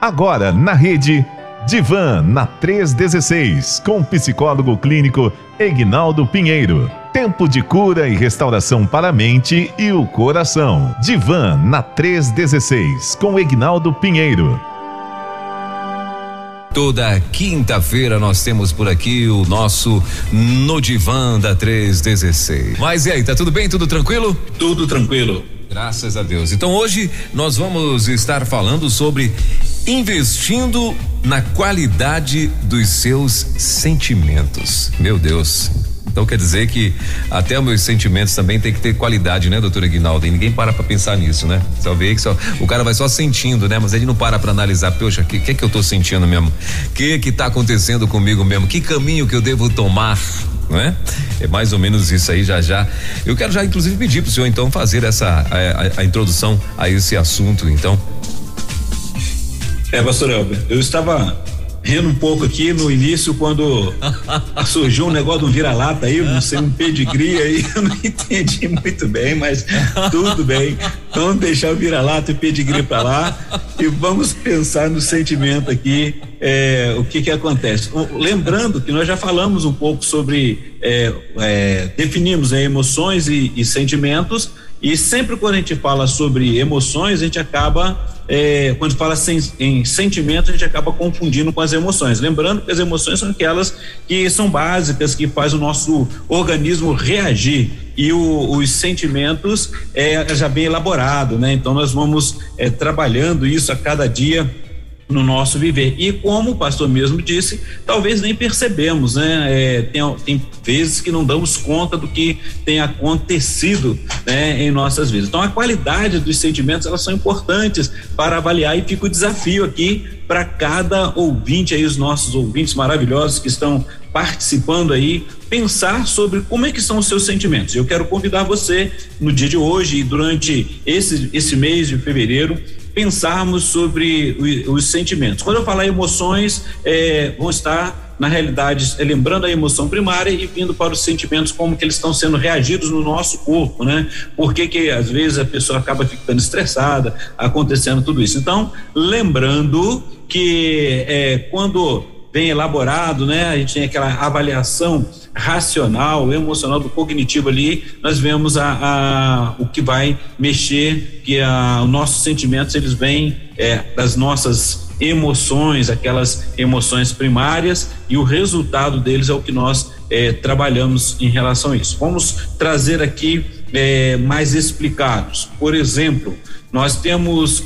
Agora na rede Divan na 316 com o psicólogo clínico Egnaldo Pinheiro. Tempo de cura e restauração para a mente e o coração. Divan na 316 com Egnaldo Pinheiro. Toda quinta-feira nós temos por aqui o nosso No Divan da 316. Mas e aí, tá tudo bem? Tudo tranquilo? Tudo tranquilo. Graças a Deus. Então hoje nós vamos estar falando sobre investindo na qualidade dos seus sentimentos. Meu Deus. Então quer dizer que até os meus sentimentos também tem que ter qualidade, né, doutora Guinaldo? E ninguém para pra pensar nisso, né? Só vê que só, o cara vai só sentindo, né? Mas ele não para pra analisar, poxa, o que, que é que eu tô sentindo mesmo? O que que tá acontecendo comigo mesmo? Que caminho que eu devo tomar? não é? É mais ou menos isso aí já já. Eu quero já inclusive pedir pro senhor então fazer essa a, a, a introdução a esse assunto, então. É, pastor Elber, eu estava rindo um pouco aqui no início quando surgiu um negócio do vira-lata aí, não sei, um pedigree aí, eu não entendi muito bem, mas tudo bem. Vamos deixar o vira-lata e o pedigree para lá e vamos pensar no sentimento aqui, é, o que que acontece. Lembrando que nós já falamos um pouco sobre, é, é, definimos né, emoções e, e sentimentos e sempre quando a gente fala sobre emoções, a gente acaba é, quando fala em sentimento, a gente acaba confundindo com as emoções. Lembrando que as emoções são aquelas que são básicas, que faz o nosso organismo reagir. E o, os sentimentos é já bem elaborado, né? Então nós vamos é, trabalhando isso a cada dia no nosso viver. E como o pastor mesmo disse, talvez nem percebemos, né? É, tem, tem vezes que não damos conta do que tem acontecido né, em nossas vidas. Então, a qualidade dos sentimentos elas são importantes para avaliar e fica o desafio aqui para cada ouvinte aí, os nossos ouvintes maravilhosos que estão participando aí, pensar sobre como é que são os seus sentimentos. Eu quero convidar você no dia de hoje e durante esse, esse mês de fevereiro pensarmos sobre os, os sentimentos. Quando eu falar emoções, é, vão estar na realidade lembrando a emoção primária e vindo para os sentimentos como que eles estão sendo reagidos no nosso corpo, né? Por que que às vezes a pessoa acaba ficando estressada, acontecendo tudo isso. Então, lembrando que é, quando bem elaborado, né? A gente tem aquela avaliação racional, emocional, do cognitivo ali, nós vemos a, a o que vai mexer, que a, os nossos sentimentos eles vêm é, das nossas emoções, aquelas emoções primárias, e o resultado deles é o que nós é, trabalhamos em relação a isso. Vamos trazer aqui é, mais explicados. Por exemplo, nós temos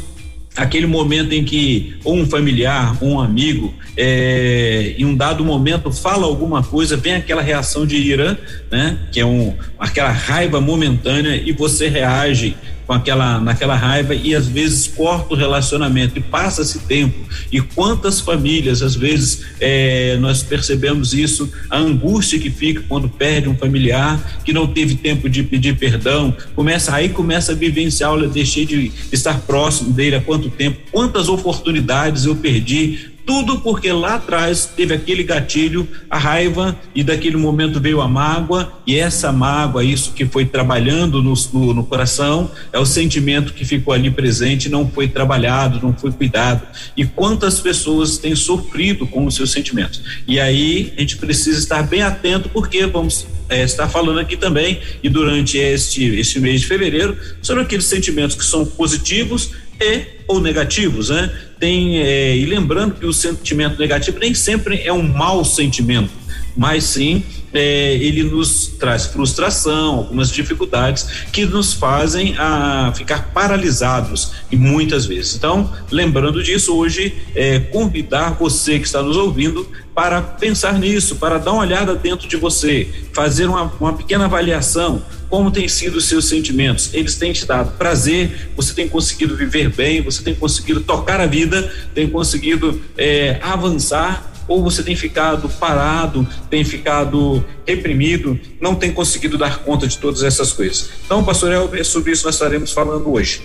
aquele momento em que um familiar, um amigo, é, em um dado momento fala alguma coisa, vem aquela reação de ira, né? Que é um, aquela raiva momentânea e você reage com aquela naquela raiva e às vezes corta o relacionamento. E passa esse tempo. E quantas famílias às vezes é, nós percebemos isso a angústia que fica quando perde um familiar que não teve tempo de pedir perdão. Começa aí começa a vivenciar olha deixei de estar próximo dele há quanto tempo? Quantas oportunidades eu perdi tudo porque lá atrás teve aquele gatilho, a raiva, e daquele momento veio a mágoa, e essa mágoa, isso que foi trabalhando no, no, no coração, é o sentimento que ficou ali presente, não foi trabalhado, não foi cuidado. E quantas pessoas têm sofrido com os seus sentimentos? E aí a gente precisa estar bem atento, porque vamos é, estar falando aqui também, e durante este, este mês de fevereiro, sobre aqueles sentimentos que são positivos e ou negativos, né? Tem é, e lembrando que o sentimento negativo nem sempre é um mau sentimento, mas sim é, ele nos traz frustração, algumas dificuldades que nos fazem a ficar paralisados e muitas vezes. Então, lembrando disso, hoje é, convidar você que está nos ouvindo para pensar nisso, para dar uma olhada dentro de você, fazer uma, uma pequena avaliação como têm sido os seus sentimentos? Eles têm te dado prazer? Você tem conseguido viver bem? Você tem conseguido tocar a vida? Tem conseguido é, avançar? Ou você tem ficado parado, tem ficado reprimido, não tem conseguido dar conta de todas essas coisas? Então, pastor Elber, é sobre isso nós estaremos falando hoje.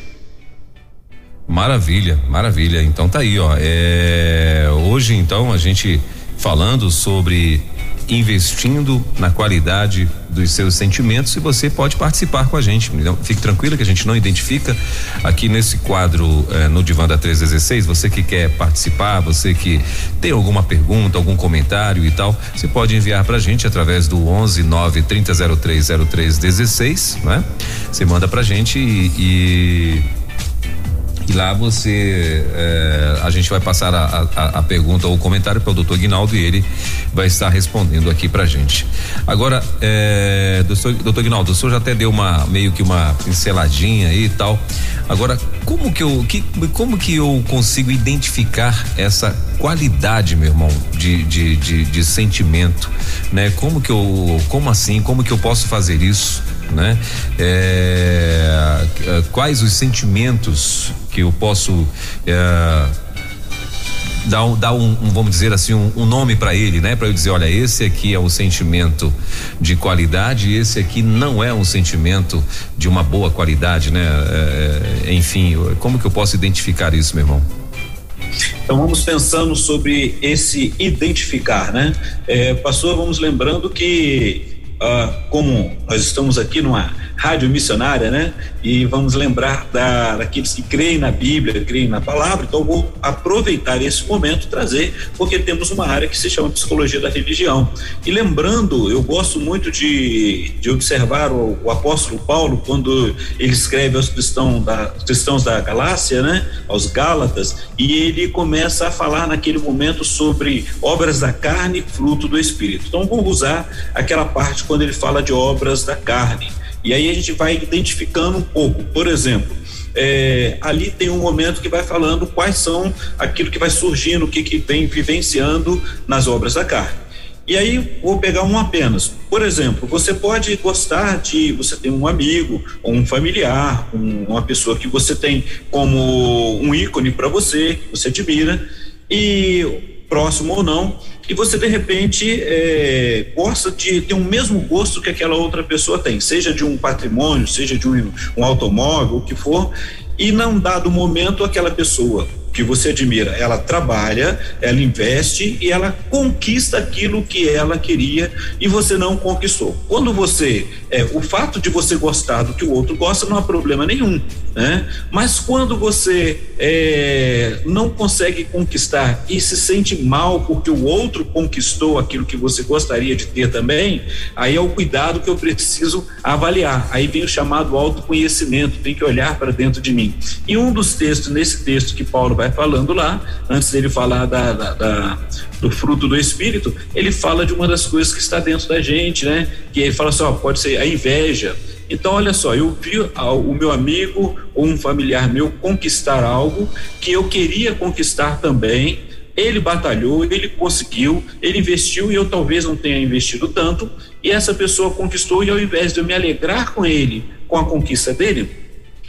Maravilha, maravilha. Então tá aí, ó. É, hoje então a gente falando sobre investindo na qualidade dos seus sentimentos e você pode participar com a gente. Então, fique tranquila que a gente não identifica aqui nesse quadro eh, no Divã da 316. Você que quer participar, você que tem alguma pergunta, algum comentário e tal, você pode enviar pra gente através do 11 9 3003 0316, né? Você manda pra gente e, e e lá você, é, a gente vai passar a, a, a pergunta ou comentário para o doutor Guinaldo e ele vai estar respondendo aqui pra gente. Agora, é, doutor, doutor Guinaldo, o senhor já até deu uma, meio que uma pinceladinha aí e tal. Agora, como que eu, que, como que eu consigo identificar essa qualidade, meu irmão, de, de, de, de sentimento, né? Como que eu, como assim, como que eu posso fazer isso? Né? É, quais os sentimentos que eu posso é, dar, um, dar um, um, vamos dizer assim, um, um nome para ele, né? Para eu dizer, olha, esse aqui é o sentimento de qualidade, esse aqui não é um sentimento de uma boa qualidade, né? É, enfim, como que eu posso identificar isso, meu irmão? Então vamos pensando sobre esse identificar, né? É, pastor, vamos lembrando que ah, como nós estamos aqui numa rádio missionária, né? E vamos lembrar da, daqueles que creem na Bíblia, creem na palavra. Então, vou aproveitar esse momento trazer, porque temos uma área que se chama psicologia da religião. E lembrando, eu gosto muito de, de observar o, o apóstolo Paulo quando ele escreve aos cristãos da, cristãos da Galácia, né? Aos Gálatas, e ele começa a falar naquele momento sobre obras da carne, fruto do Espírito. Então, vamos usar aquela parte quando ele fala de obras da carne. E aí a gente vai identificando um pouco. Por exemplo, é, ali tem um momento que vai falando quais são aquilo que vai surgindo, o que, que vem vivenciando nas obras da carne. E aí vou pegar um apenas. Por exemplo, você pode gostar de, você tem um amigo um familiar, um, uma pessoa que você tem como um ícone para você, que você admira, e próximo ou não, e você de repente é, gosta de ter o mesmo gosto que aquela outra pessoa tem, seja de um patrimônio, seja de um, um automóvel, o que for, e não dado momento aquela pessoa que você admira, ela trabalha, ela investe e ela conquista aquilo que ela queria e você não conquistou. Quando você, é, o fato de você gostar do que o outro gosta não há problema nenhum, né? Mas quando você é, não consegue conquistar e se sente mal porque o outro conquistou aquilo que você gostaria de ter também, aí é o cuidado que eu preciso avaliar. Aí vem o chamado autoconhecimento, tem que olhar para dentro de mim. E um dos textos, nesse texto que Paulo vai falando lá, antes dele falar da, da, da, do fruto do Espírito, ele fala de uma das coisas que está dentro da gente, né? Que ele fala assim: ó, pode ser a inveja. Então, olha só, eu vi o meu amigo ou um familiar meu conquistar algo que eu queria conquistar também. Ele batalhou, ele conseguiu, ele investiu e eu talvez não tenha investido tanto. E essa pessoa conquistou, e ao invés de eu me alegrar com ele, com a conquista dele,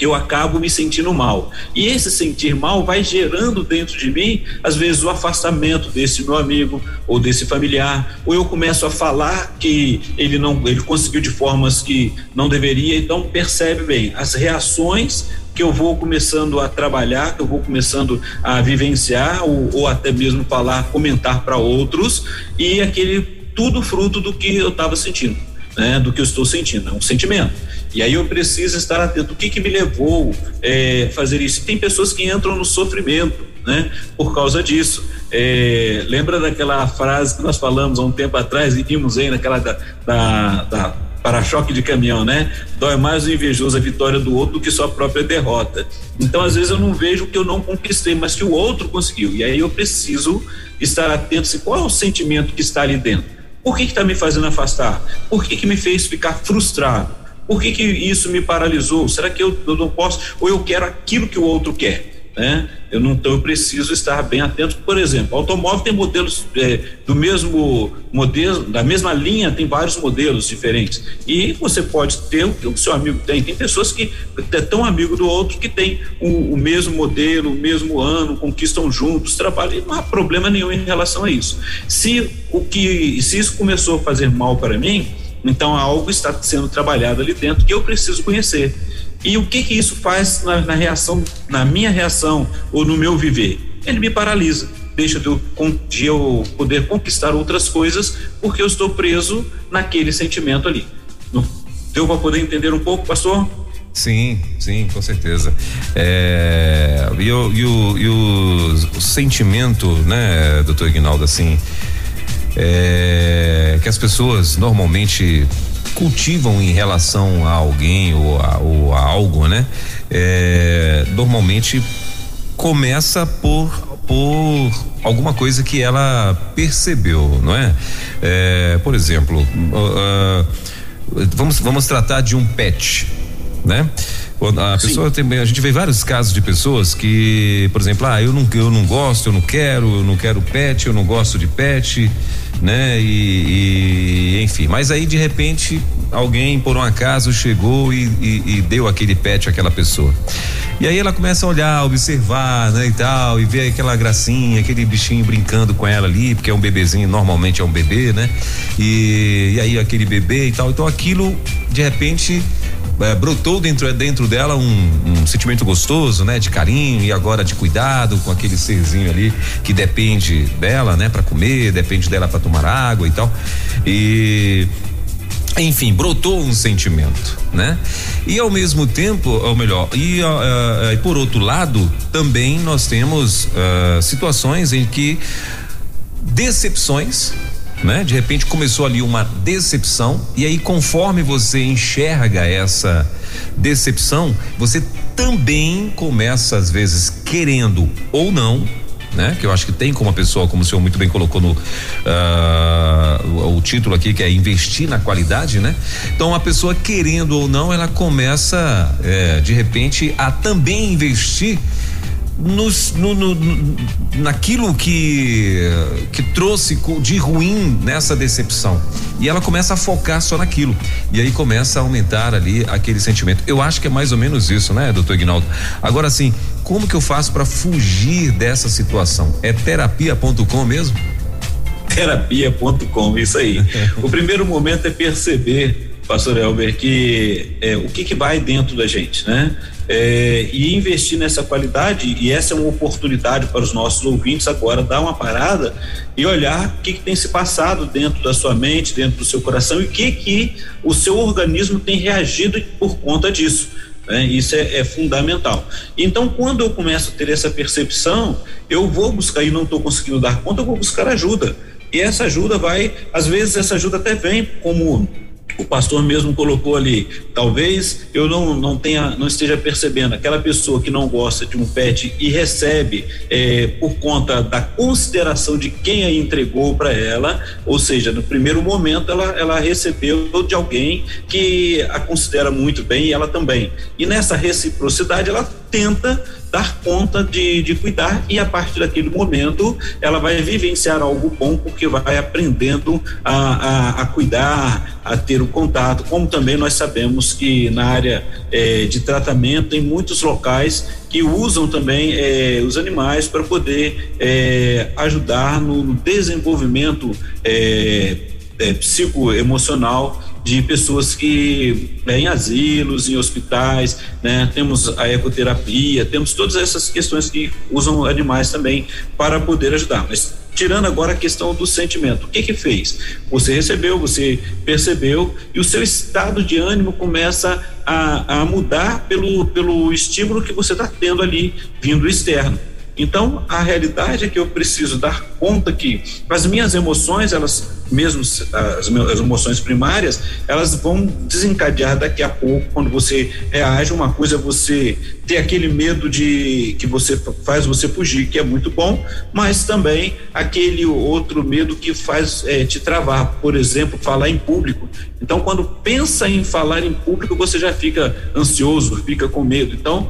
eu acabo me sentindo mal. E esse sentir mal vai gerando dentro de mim, às vezes, o afastamento desse meu amigo ou desse familiar, ou eu começo a falar que ele não, ele conseguiu de formas que não deveria, então percebe bem as reações que eu vou começando a trabalhar, que eu vou começando a vivenciar ou, ou até mesmo falar, comentar para outros e aquele tudo fruto do que eu estava sentindo, né? Do que eu estou sentindo, é um sentimento. E aí eu preciso estar atento. O que, que me levou é, fazer isso? Tem pessoas que entram no sofrimento, né? Por causa disso. É, lembra daquela frase que nós falamos há um tempo atrás e vimos aí naquela da, da, da para-choque de caminhão, né? Dói mais o invejoso a vitória do outro do que sua própria derrota. Então, às vezes, eu não vejo que eu não conquistei, mas que o outro conseguiu. E aí eu preciso estar atento se qual é o sentimento que está ali dentro. Por que está me fazendo afastar? Por que, que me fez ficar frustrado? Por que, que isso me paralisou? Será que eu, eu não posso? Ou eu quero aquilo que o outro quer? Né? Eu não eu preciso estar bem atento. Por exemplo, automóvel tem modelos é, do mesmo modelo, da mesma linha, tem vários modelos diferentes. E você pode ter o que o seu amigo tem. Tem pessoas que é tão amigo do outro que tem o, o mesmo modelo, o mesmo ano, conquistam juntos, trabalham. E não há problema nenhum em relação a isso. Se o que se isso começou a fazer mal para mim, então algo está sendo trabalhado ali dentro que eu preciso conhecer. E o que que isso faz na, na reação, na minha reação ou no meu viver? Ele me paralisa. deixa de eu, de eu poder conquistar outras coisas porque eu estou preso naquele sentimento ali. Deu para poder entender um pouco, pastor? Sim, sim, com certeza. É, e, o, e, o, e o, sentimento, né, doutor Ignaldo, assim, é, que as pessoas normalmente cultivam em relação a alguém ou a, ou a algo, né? É, normalmente começa por por alguma coisa que ela percebeu, não é? é por exemplo, uh, vamos vamos tratar de um pet, né? A pessoa tem, a gente vê vários casos de pessoas que, por exemplo, ah, eu não, eu não gosto, eu não quero, eu não quero pet, eu não gosto de pet, né? E, e enfim, mas aí de repente alguém por um acaso chegou e, e, e deu aquele pet àquela pessoa. E aí ela começa a olhar, observar, né, e tal, e ver aquela gracinha, aquele bichinho brincando com ela ali, porque é um bebezinho, normalmente é um bebê, né? E, e aí aquele bebê e tal. Então aquilo, de repente, é, brotou dentro, dentro dela um, um, sentimento gostoso, né? De carinho e agora de cuidado com aquele serzinho ali que depende dela, né? Para comer, depende dela para tomar água e tal. E enfim, brotou um sentimento, né? E ao mesmo tempo, ou melhor, e, uh, uh, por outro lado, também nós temos uh, situações em que decepções né? De repente começou ali uma decepção e aí conforme você enxerga essa decepção, você também começa às vezes querendo ou não né? Que eu acho que tem como a pessoa, como o senhor muito bem colocou no uh, o, o, título aqui, que é investir na qualidade, né? Então a pessoa querendo ou não, ela começa é, de repente a também investir nos, no, no, naquilo que que trouxe de ruim nessa decepção e ela começa a focar só naquilo e aí começa a aumentar ali aquele sentimento. Eu acho que é mais ou menos isso, né, doutor Ignaldo? Agora sim, como que eu faço para fugir dessa situação? É terapia.com mesmo? Terapia.com, isso aí. o primeiro momento é perceber, pastor Elber, que é, o que que vai dentro da gente, né? é, e investir nessa qualidade, e essa é uma oportunidade para os nossos ouvintes agora dar uma parada e olhar o que, que tem se passado dentro da sua mente, dentro do seu coração e o que, que o seu organismo tem reagido por conta disso. Né? Isso é, é, fundamental. Então, quando eu começo a ter essa percepção, eu vou buscar e não estou conseguindo dar conta, eu vou buscar ajuda. E essa ajuda vai, às vezes, essa ajuda até vem como o pastor mesmo colocou ali, talvez eu não, não tenha, não esteja percebendo aquela pessoa que não gosta de um pet e recebe é, por conta da consideração de quem a entregou para ela, ou seja, no primeiro momento ela, ela recebeu de alguém que a considera muito bem e ela também. E nessa reciprocidade ela tenta dar conta de, de cuidar e a partir daquele momento ela vai vivenciar algo bom porque vai aprendendo a, a, a cuidar, a ter o contato, como também nós sabemos que na área eh, de tratamento tem muitos locais que usam também eh, os animais para poder eh, ajudar no desenvolvimento psicoemocional de pessoas que né, em asilos, em hospitais, né? Temos a ecoterapia, temos todas essas questões que usam animais também para poder ajudar. Mas tirando agora a questão do sentimento, o que que fez? Você recebeu, você percebeu e o seu estado de ânimo começa a, a mudar pelo pelo estímulo que você está tendo ali vindo externo. Então, a realidade é que eu preciso dar conta que as minhas emoções, elas mesmo as, as emoções primárias, elas vão desencadear daqui a pouco quando você reage. Uma coisa é você ter aquele medo de que você faz você fugir, que é muito bom, mas também aquele outro medo que faz é, te travar, por exemplo, falar em público. Então, quando pensa em falar em público, você já fica ansioso, fica com medo. Então,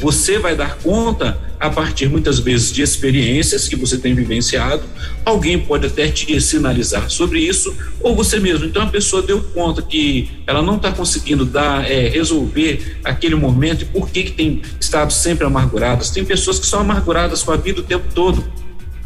você vai dar conta a partir muitas vezes de experiências que você tem vivenciado. Alguém pode até te sinalizar sobre isso, ou você mesmo. Então, a pessoa deu conta que ela não está conseguindo dar, é, resolver aquele momento e por que, que tem estado sempre amarguradas. Tem pessoas que são amarguradas com a vida o tempo todo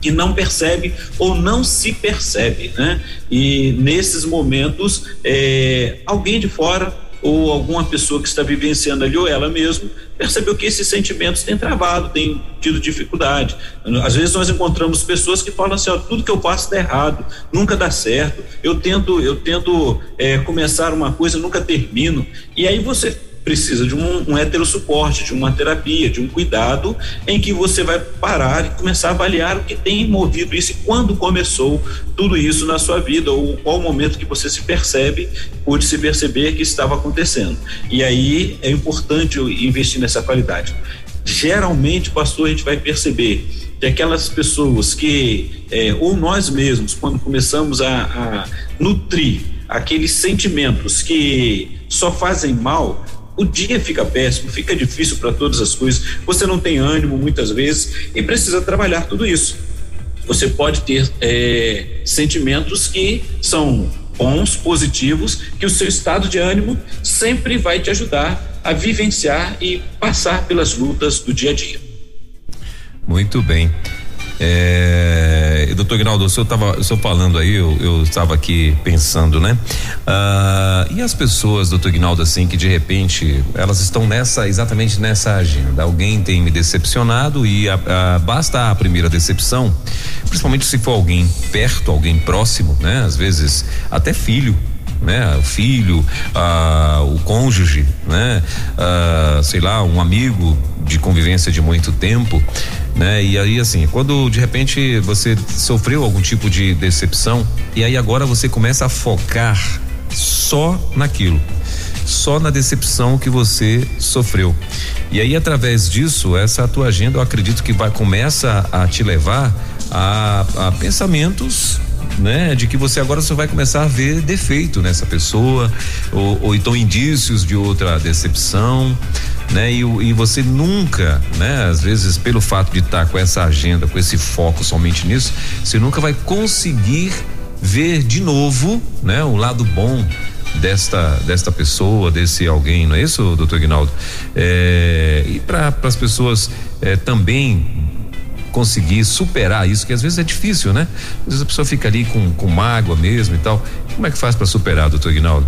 e não percebe ou não se percebe, né? E nesses momentos, é, alguém de fora ou alguma pessoa que está vivenciando ali, ou ela mesma, percebeu que esses sentimentos têm travado, têm tido dificuldade. Às vezes nós encontramos pessoas que falam assim, ó, tudo que eu faço dá errado, nunca dá certo. Eu tento, eu tento é, começar uma coisa, nunca termino. E aí você precisa de um, um heterossuporte, de uma terapia, de um cuidado em que você vai parar e começar a avaliar o que tem movido isso e quando começou tudo isso na sua vida ou qual o momento que você se percebe, pôde se perceber que estava acontecendo. E aí é importante investir nessa qualidade. Geralmente, pastor, a gente vai perceber que aquelas pessoas que, é, ou nós mesmos, quando começamos a, a nutrir aqueles sentimentos que só fazem mal, o dia fica péssimo, fica difícil para todas as coisas, você não tem ânimo muitas vezes e precisa trabalhar tudo isso. Você pode ter é, sentimentos que são bons, positivos, que o seu estado de ânimo sempre vai te ajudar a vivenciar e passar pelas lutas do dia a dia. Muito bem. É, doutor Ginaldo, o senhor estava falando aí, eu, estava aqui pensando, né? Ah, e as pessoas, doutor Ginaldo, assim, que de repente elas estão nessa, exatamente nessa agenda. Alguém tem me decepcionado e a, a, basta a primeira decepção, principalmente se for alguém perto, alguém próximo, né? Às vezes até filho, né? O filho, o cônjuge, né? Sei lá, um amigo de convivência de muito tempo, né? E aí assim, quando de repente você sofreu algum tipo de decepção e aí agora você começa a focar só naquilo, só na decepção que você sofreu. E aí através disso, essa tua agenda, eu acredito que vai começa a te levar a, a pensamentos né? De que você agora só vai começar a ver defeito nessa pessoa, ou, ou então indícios de outra decepção, né? E, e, você nunca, né? Às vezes, pelo fato de estar tá com essa agenda, com esse foco somente nisso, você nunca vai conseguir ver de novo, né? O lado bom desta desta pessoa, desse alguém, não é isso, doutor Guinaldo? É, e para as pessoas é, também conseguir superar isso, que às vezes é difícil, né? Às vezes a pessoa fica ali com, com mágoa mesmo e tal. Como é que faz para superar, doutor Guinaldo?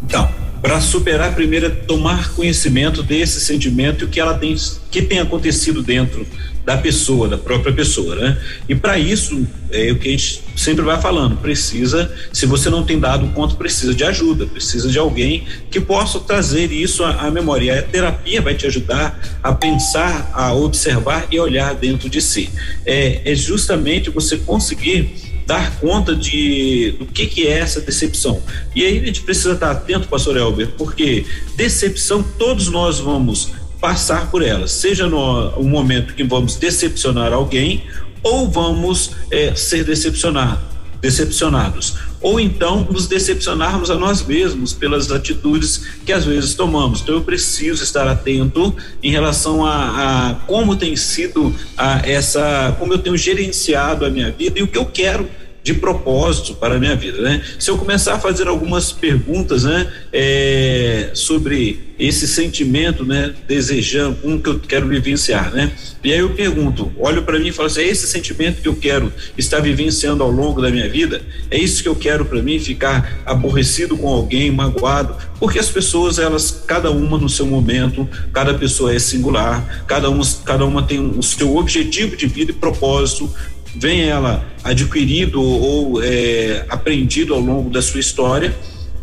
Então, para superar, primeiro é tomar conhecimento desse sentimento e o que ela tem, que tem acontecido dentro da pessoa, da própria pessoa, né? E para isso, é o que a gente sempre vai falando, precisa, se você não tem dado conta, precisa de ajuda, precisa de alguém que possa trazer isso à, à memória. E a terapia vai te ajudar a pensar, a observar e olhar dentro de si. É, é justamente você conseguir dar conta de do que que é essa decepção. E aí a gente precisa estar atento, pastor Elber, porque decepção todos nós vamos passar por ela, seja no, no momento que vamos decepcionar alguém ou vamos é, ser decepcionar, decepcionados ou então nos decepcionarmos a nós mesmos pelas atitudes que às vezes tomamos. Então eu preciso estar atento em relação a, a como tem sido a essa, como eu tenho gerenciado a minha vida e o que eu quero de propósito para a minha vida, né? Se eu começar a fazer algumas perguntas, né, é, sobre esse sentimento, né, desejando, um que eu quero vivenciar, né? E aí eu pergunto, olho para mim e falo assim, é esse sentimento que eu quero estar vivenciando ao longo da minha vida? É isso que eu quero para mim ficar aborrecido com alguém, magoado? Porque as pessoas, elas, cada uma no seu momento, cada pessoa é singular, cada uma, cada uma tem o seu objetivo de vida e propósito, vem ela adquirido ou é, aprendido ao longo da sua história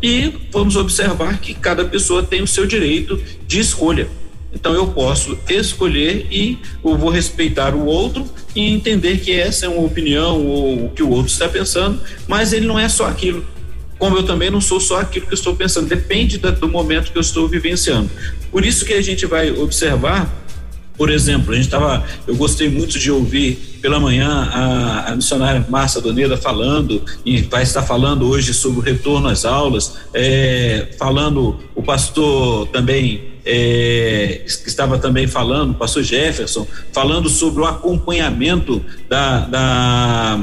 e vamos observar que cada pessoa tem o seu direito de escolha. Então eu posso escolher e eu vou respeitar o outro e entender que essa é uma opinião ou o que o outro está pensando, mas ele não é só aquilo. Como eu também não sou só aquilo que eu estou pensando, depende da, do momento que eu estou vivenciando. Por isso que a gente vai observar, por exemplo, a gente estava, eu gostei muito de ouvir pela manhã a, a missionária Márcia Doneda falando e vai estar falando hoje sobre o retorno às aulas, é, falando o pastor também é, que estava também falando, o pastor Jefferson, falando sobre o acompanhamento da, da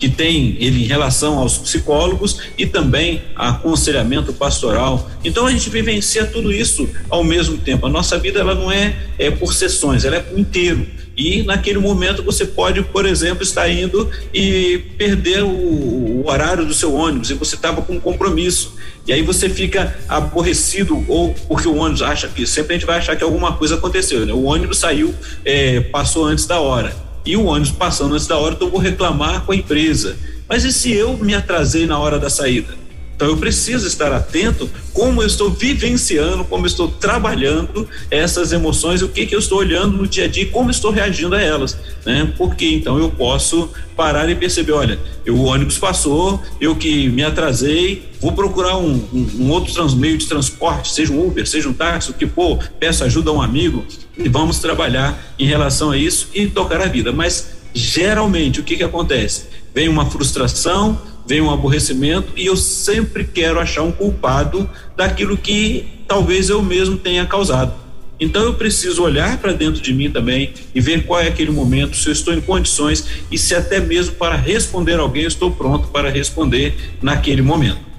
que tem ele em relação aos psicólogos e também aconselhamento pastoral. Então a gente vivencia tudo isso ao mesmo tempo. A nossa vida ela não é, é por sessões, ela é por inteiro. E naquele momento você pode, por exemplo, estar indo e perder o, o horário do seu ônibus e você estava com um compromisso. E aí você fica aborrecido ou porque o ônibus acha que sempre a gente vai achar que alguma coisa aconteceu, né? O ônibus saiu, é, passou antes da hora. E o ônibus passando antes da hora, então eu vou reclamar com a empresa. Mas e se eu me atrasei na hora da saída? Então eu preciso estar atento como eu estou vivenciando, como eu estou trabalhando essas emoções, o que que eu estou olhando no dia a dia, como estou reagindo a elas, né? Porque então eu posso parar e perceber, olha, eu, o ônibus passou, eu que me atrasei, vou procurar um, um, um outro trans, meio de transporte, seja um Uber, seja um táxi, o que for, peço ajuda a um amigo e vamos trabalhar em relação a isso e tocar a vida. Mas geralmente o que que acontece? Vem uma frustração, vem um aborrecimento e eu sempre quero achar um culpado daquilo que talvez eu mesmo tenha causado. Então eu preciso olhar para dentro de mim também e ver qual é aquele momento, se eu estou em condições e se até mesmo para responder alguém eu estou pronto para responder naquele momento.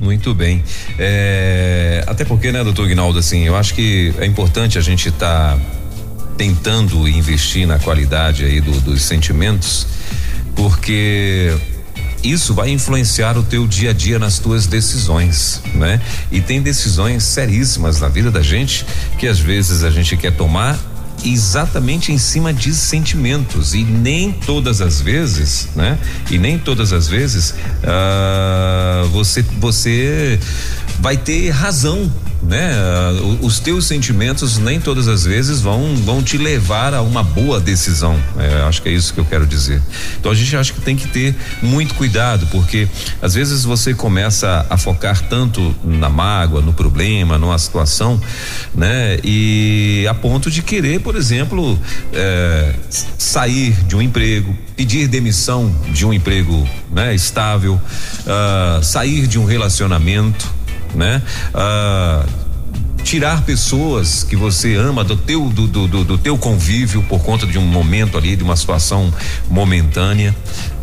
Muito bem. É, até porque, né, doutor Guinaldo, assim, eu acho que é importante a gente estar tá tentando investir na qualidade aí do, dos sentimentos, porque isso vai influenciar o teu dia a dia nas tuas decisões, né? E tem decisões seríssimas na vida da gente que às vezes a gente quer tomar exatamente em cima de sentimentos e nem todas as vezes, né? E nem todas as vezes uh, você você vai ter razão né? Os teus sentimentos nem todas as vezes vão vão te levar a uma boa decisão. É, acho que é isso que eu quero dizer. Então a gente acha que tem que ter muito cuidado, porque às vezes você começa a focar tanto na mágoa, no problema, numa situação, né? E a ponto de querer, por exemplo, é, sair de um emprego, pedir demissão de um emprego, né? Estável, uh, sair de um relacionamento né? Ah, tirar pessoas que você ama do teu do, do, do, do, teu convívio por conta de um momento ali, de uma situação momentânea,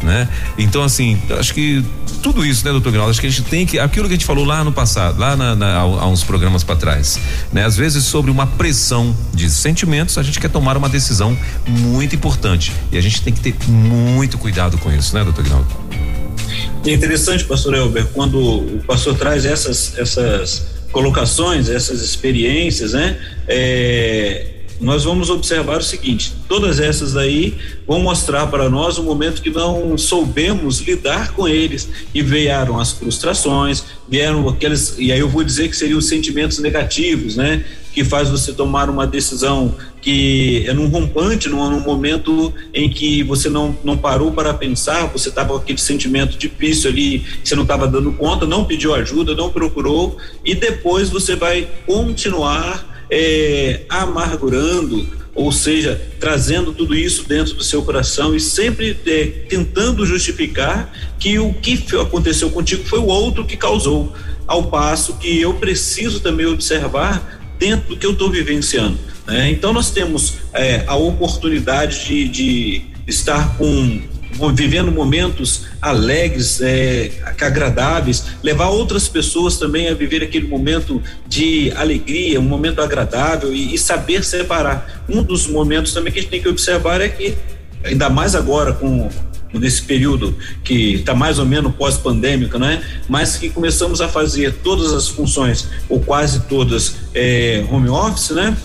né? Então assim, acho que tudo isso, né, doutor Ginaldo? Acho que a gente tem que aquilo que a gente falou lá no passado, lá na, na, há uns programas para trás, né? Às vezes sobre uma pressão de sentimentos a gente quer tomar uma decisão muito importante e a gente tem que ter muito cuidado com isso, né, doutor Ginaldo? É interessante, pastor Elber, quando o pastor traz essas, essas colocações, essas experiências, né? É, nós vamos observar o seguinte: todas essas aí vão mostrar para nós o momento que não soubemos lidar com eles e vieram as frustrações, vieram aqueles e aí eu vou dizer que seriam os sentimentos negativos, né? Que faz você tomar uma decisão que é num rompante, num, num momento em que você não, não parou para pensar, você estava com aquele sentimento difícil ali, você não estava dando conta, não pediu ajuda, não procurou, e depois você vai continuar é, amargurando, ou seja, trazendo tudo isso dentro do seu coração e sempre é, tentando justificar que o que aconteceu contigo foi o outro que causou, ao passo que eu preciso também observar dentro do que eu estou vivenciando. Né? Então nós temos é, a oportunidade de, de estar com vivendo momentos alegres, é, agradáveis, levar outras pessoas também a viver aquele momento de alegria, um momento agradável e, e saber separar. Um dos momentos também que a gente tem que observar é que, ainda mais agora com nesse período que está mais ou menos pós-pandêmico, né? Mas que começamos a fazer todas as funções ou quase todas é, home office, né?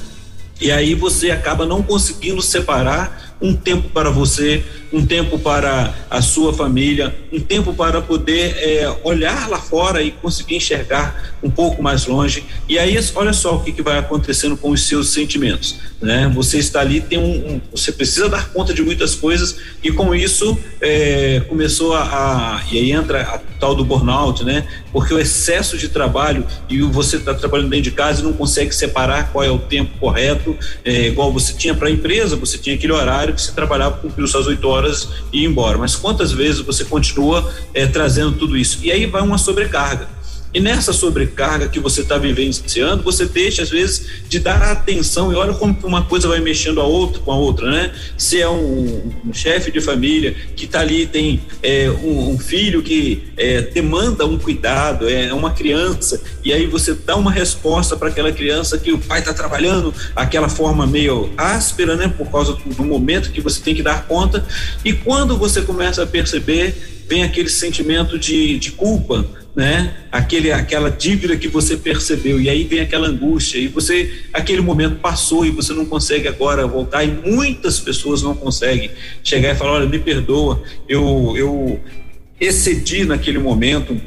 E aí você acaba não conseguindo separar um tempo para você, um tempo para a sua família, um tempo para poder é, olhar lá fora e conseguir enxergar um pouco mais longe. E aí, olha só o que, que vai acontecendo com os seus sentimentos, né? Você está ali, tem um, um você precisa dar conta de muitas coisas e com isso é, começou a, a, e aí entra a tal do burnout, né? Porque o excesso de trabalho e você está trabalhando dentro de casa e não consegue separar qual é o tempo correto, é, igual você tinha para a empresa, você tinha aquele horário que você trabalhava, cumpriu suas oito horas horas e ir embora. Mas quantas vezes você continua é, trazendo tudo isso? E aí vai uma sobrecarga. E nessa sobrecarga que você está vivenciando, você deixa, às vezes, de dar atenção e olha como uma coisa vai mexendo a outra com a outra, né? Se é um, um chefe de família que está ali, tem é, um, um, filho que é, demanda um cuidado, é uma criança, e aí você dá uma resposta para aquela criança que o pai está trabalhando, aquela forma meio áspera, né? Por causa do, do momento que você tem que dar conta. E quando você começa a perceber, vem aquele sentimento de, de culpa né? Aquele, aquela dívida que você percebeu e aí vem aquela angústia e você aquele momento passou e você não consegue agora voltar e muitas pessoas não conseguem chegar e falar, olha, me perdoa, eu eu excedi naquele momento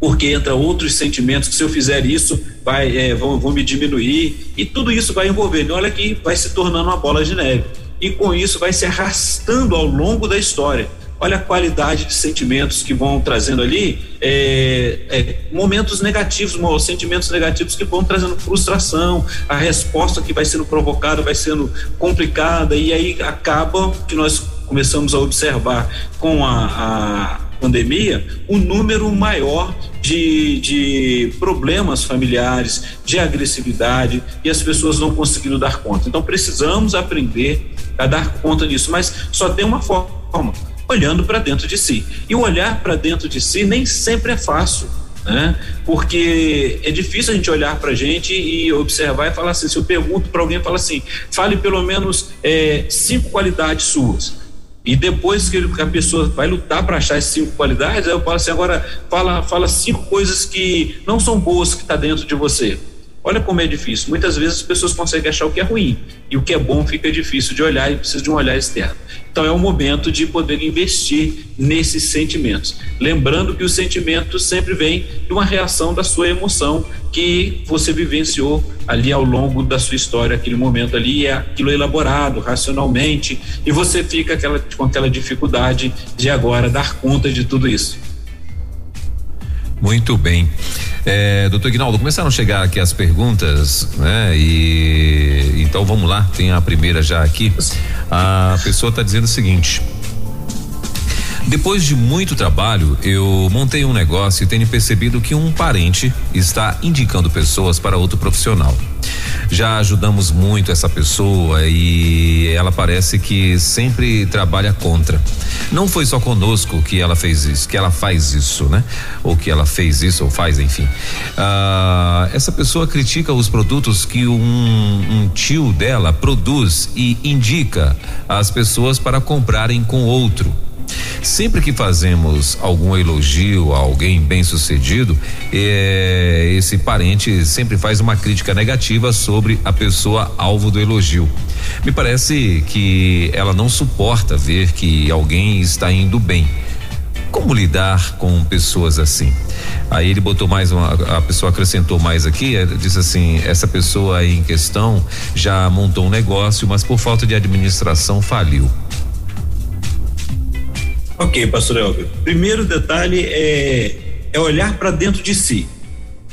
porque entra outros sentimentos que se eu fizer isso vai é, vão, vão me diminuir e tudo isso vai envolver. Olha que vai se tornando uma bola de neve e com isso vai se arrastando ao longo da história olha a qualidade de sentimentos que vão trazendo ali, é, é, momentos negativos, sentimentos negativos que vão trazendo frustração, a resposta que vai sendo provocada vai sendo complicada, e aí acaba que nós começamos a observar com a, a pandemia um número maior de, de problemas familiares, de agressividade, e as pessoas não conseguindo dar conta. Então precisamos aprender a dar conta disso, mas só tem uma forma olhando para dentro de si. E o olhar para dentro de si nem sempre é fácil. Né? Porque é difícil a gente olhar para a gente e observar e falar assim. Se eu pergunto para alguém, fala assim: fale pelo menos é, cinco qualidades suas. E depois que a pessoa vai lutar para achar essas cinco qualidades, aí eu falo assim: agora fala, fala cinco coisas que não são boas que está dentro de você. Olha como é difícil. Muitas vezes as pessoas conseguem achar o que é ruim e o que é bom fica difícil de olhar e precisa de um olhar externo. Então é o momento de poder investir nesses sentimentos. Lembrando que o sentimento sempre vem de uma reação da sua emoção que você vivenciou ali ao longo da sua história, aquele momento ali, é aquilo elaborado racionalmente e você fica aquela, com aquela dificuldade de agora dar conta de tudo isso. Muito bem. É, doutor Ignaldo, começaram a chegar aqui as perguntas, né? E então vamos lá, tem a primeira já aqui. A pessoa está dizendo o seguinte: depois de muito trabalho, eu montei um negócio e tenho percebido que um parente está indicando pessoas para outro profissional. Já ajudamos muito essa pessoa e ela parece que sempre trabalha contra. Não foi só conosco que ela fez isso, que ela faz isso, né? Ou que ela fez isso ou faz, enfim. Ah, essa pessoa critica os produtos que um, um tio dela produz e indica as pessoas para comprarem com outro. Sempre que fazemos algum elogio a alguém bem sucedido, é, esse parente sempre faz uma crítica negativa sobre a pessoa alvo do elogio. Me parece que ela não suporta ver que alguém está indo bem. Como lidar com pessoas assim? Aí ele botou mais uma, a pessoa acrescentou mais aqui, é, disse assim: essa pessoa aí em questão já montou um negócio, mas por falta de administração faliu. Ok, pastor Elber. Primeiro detalhe é, é olhar para dentro de si,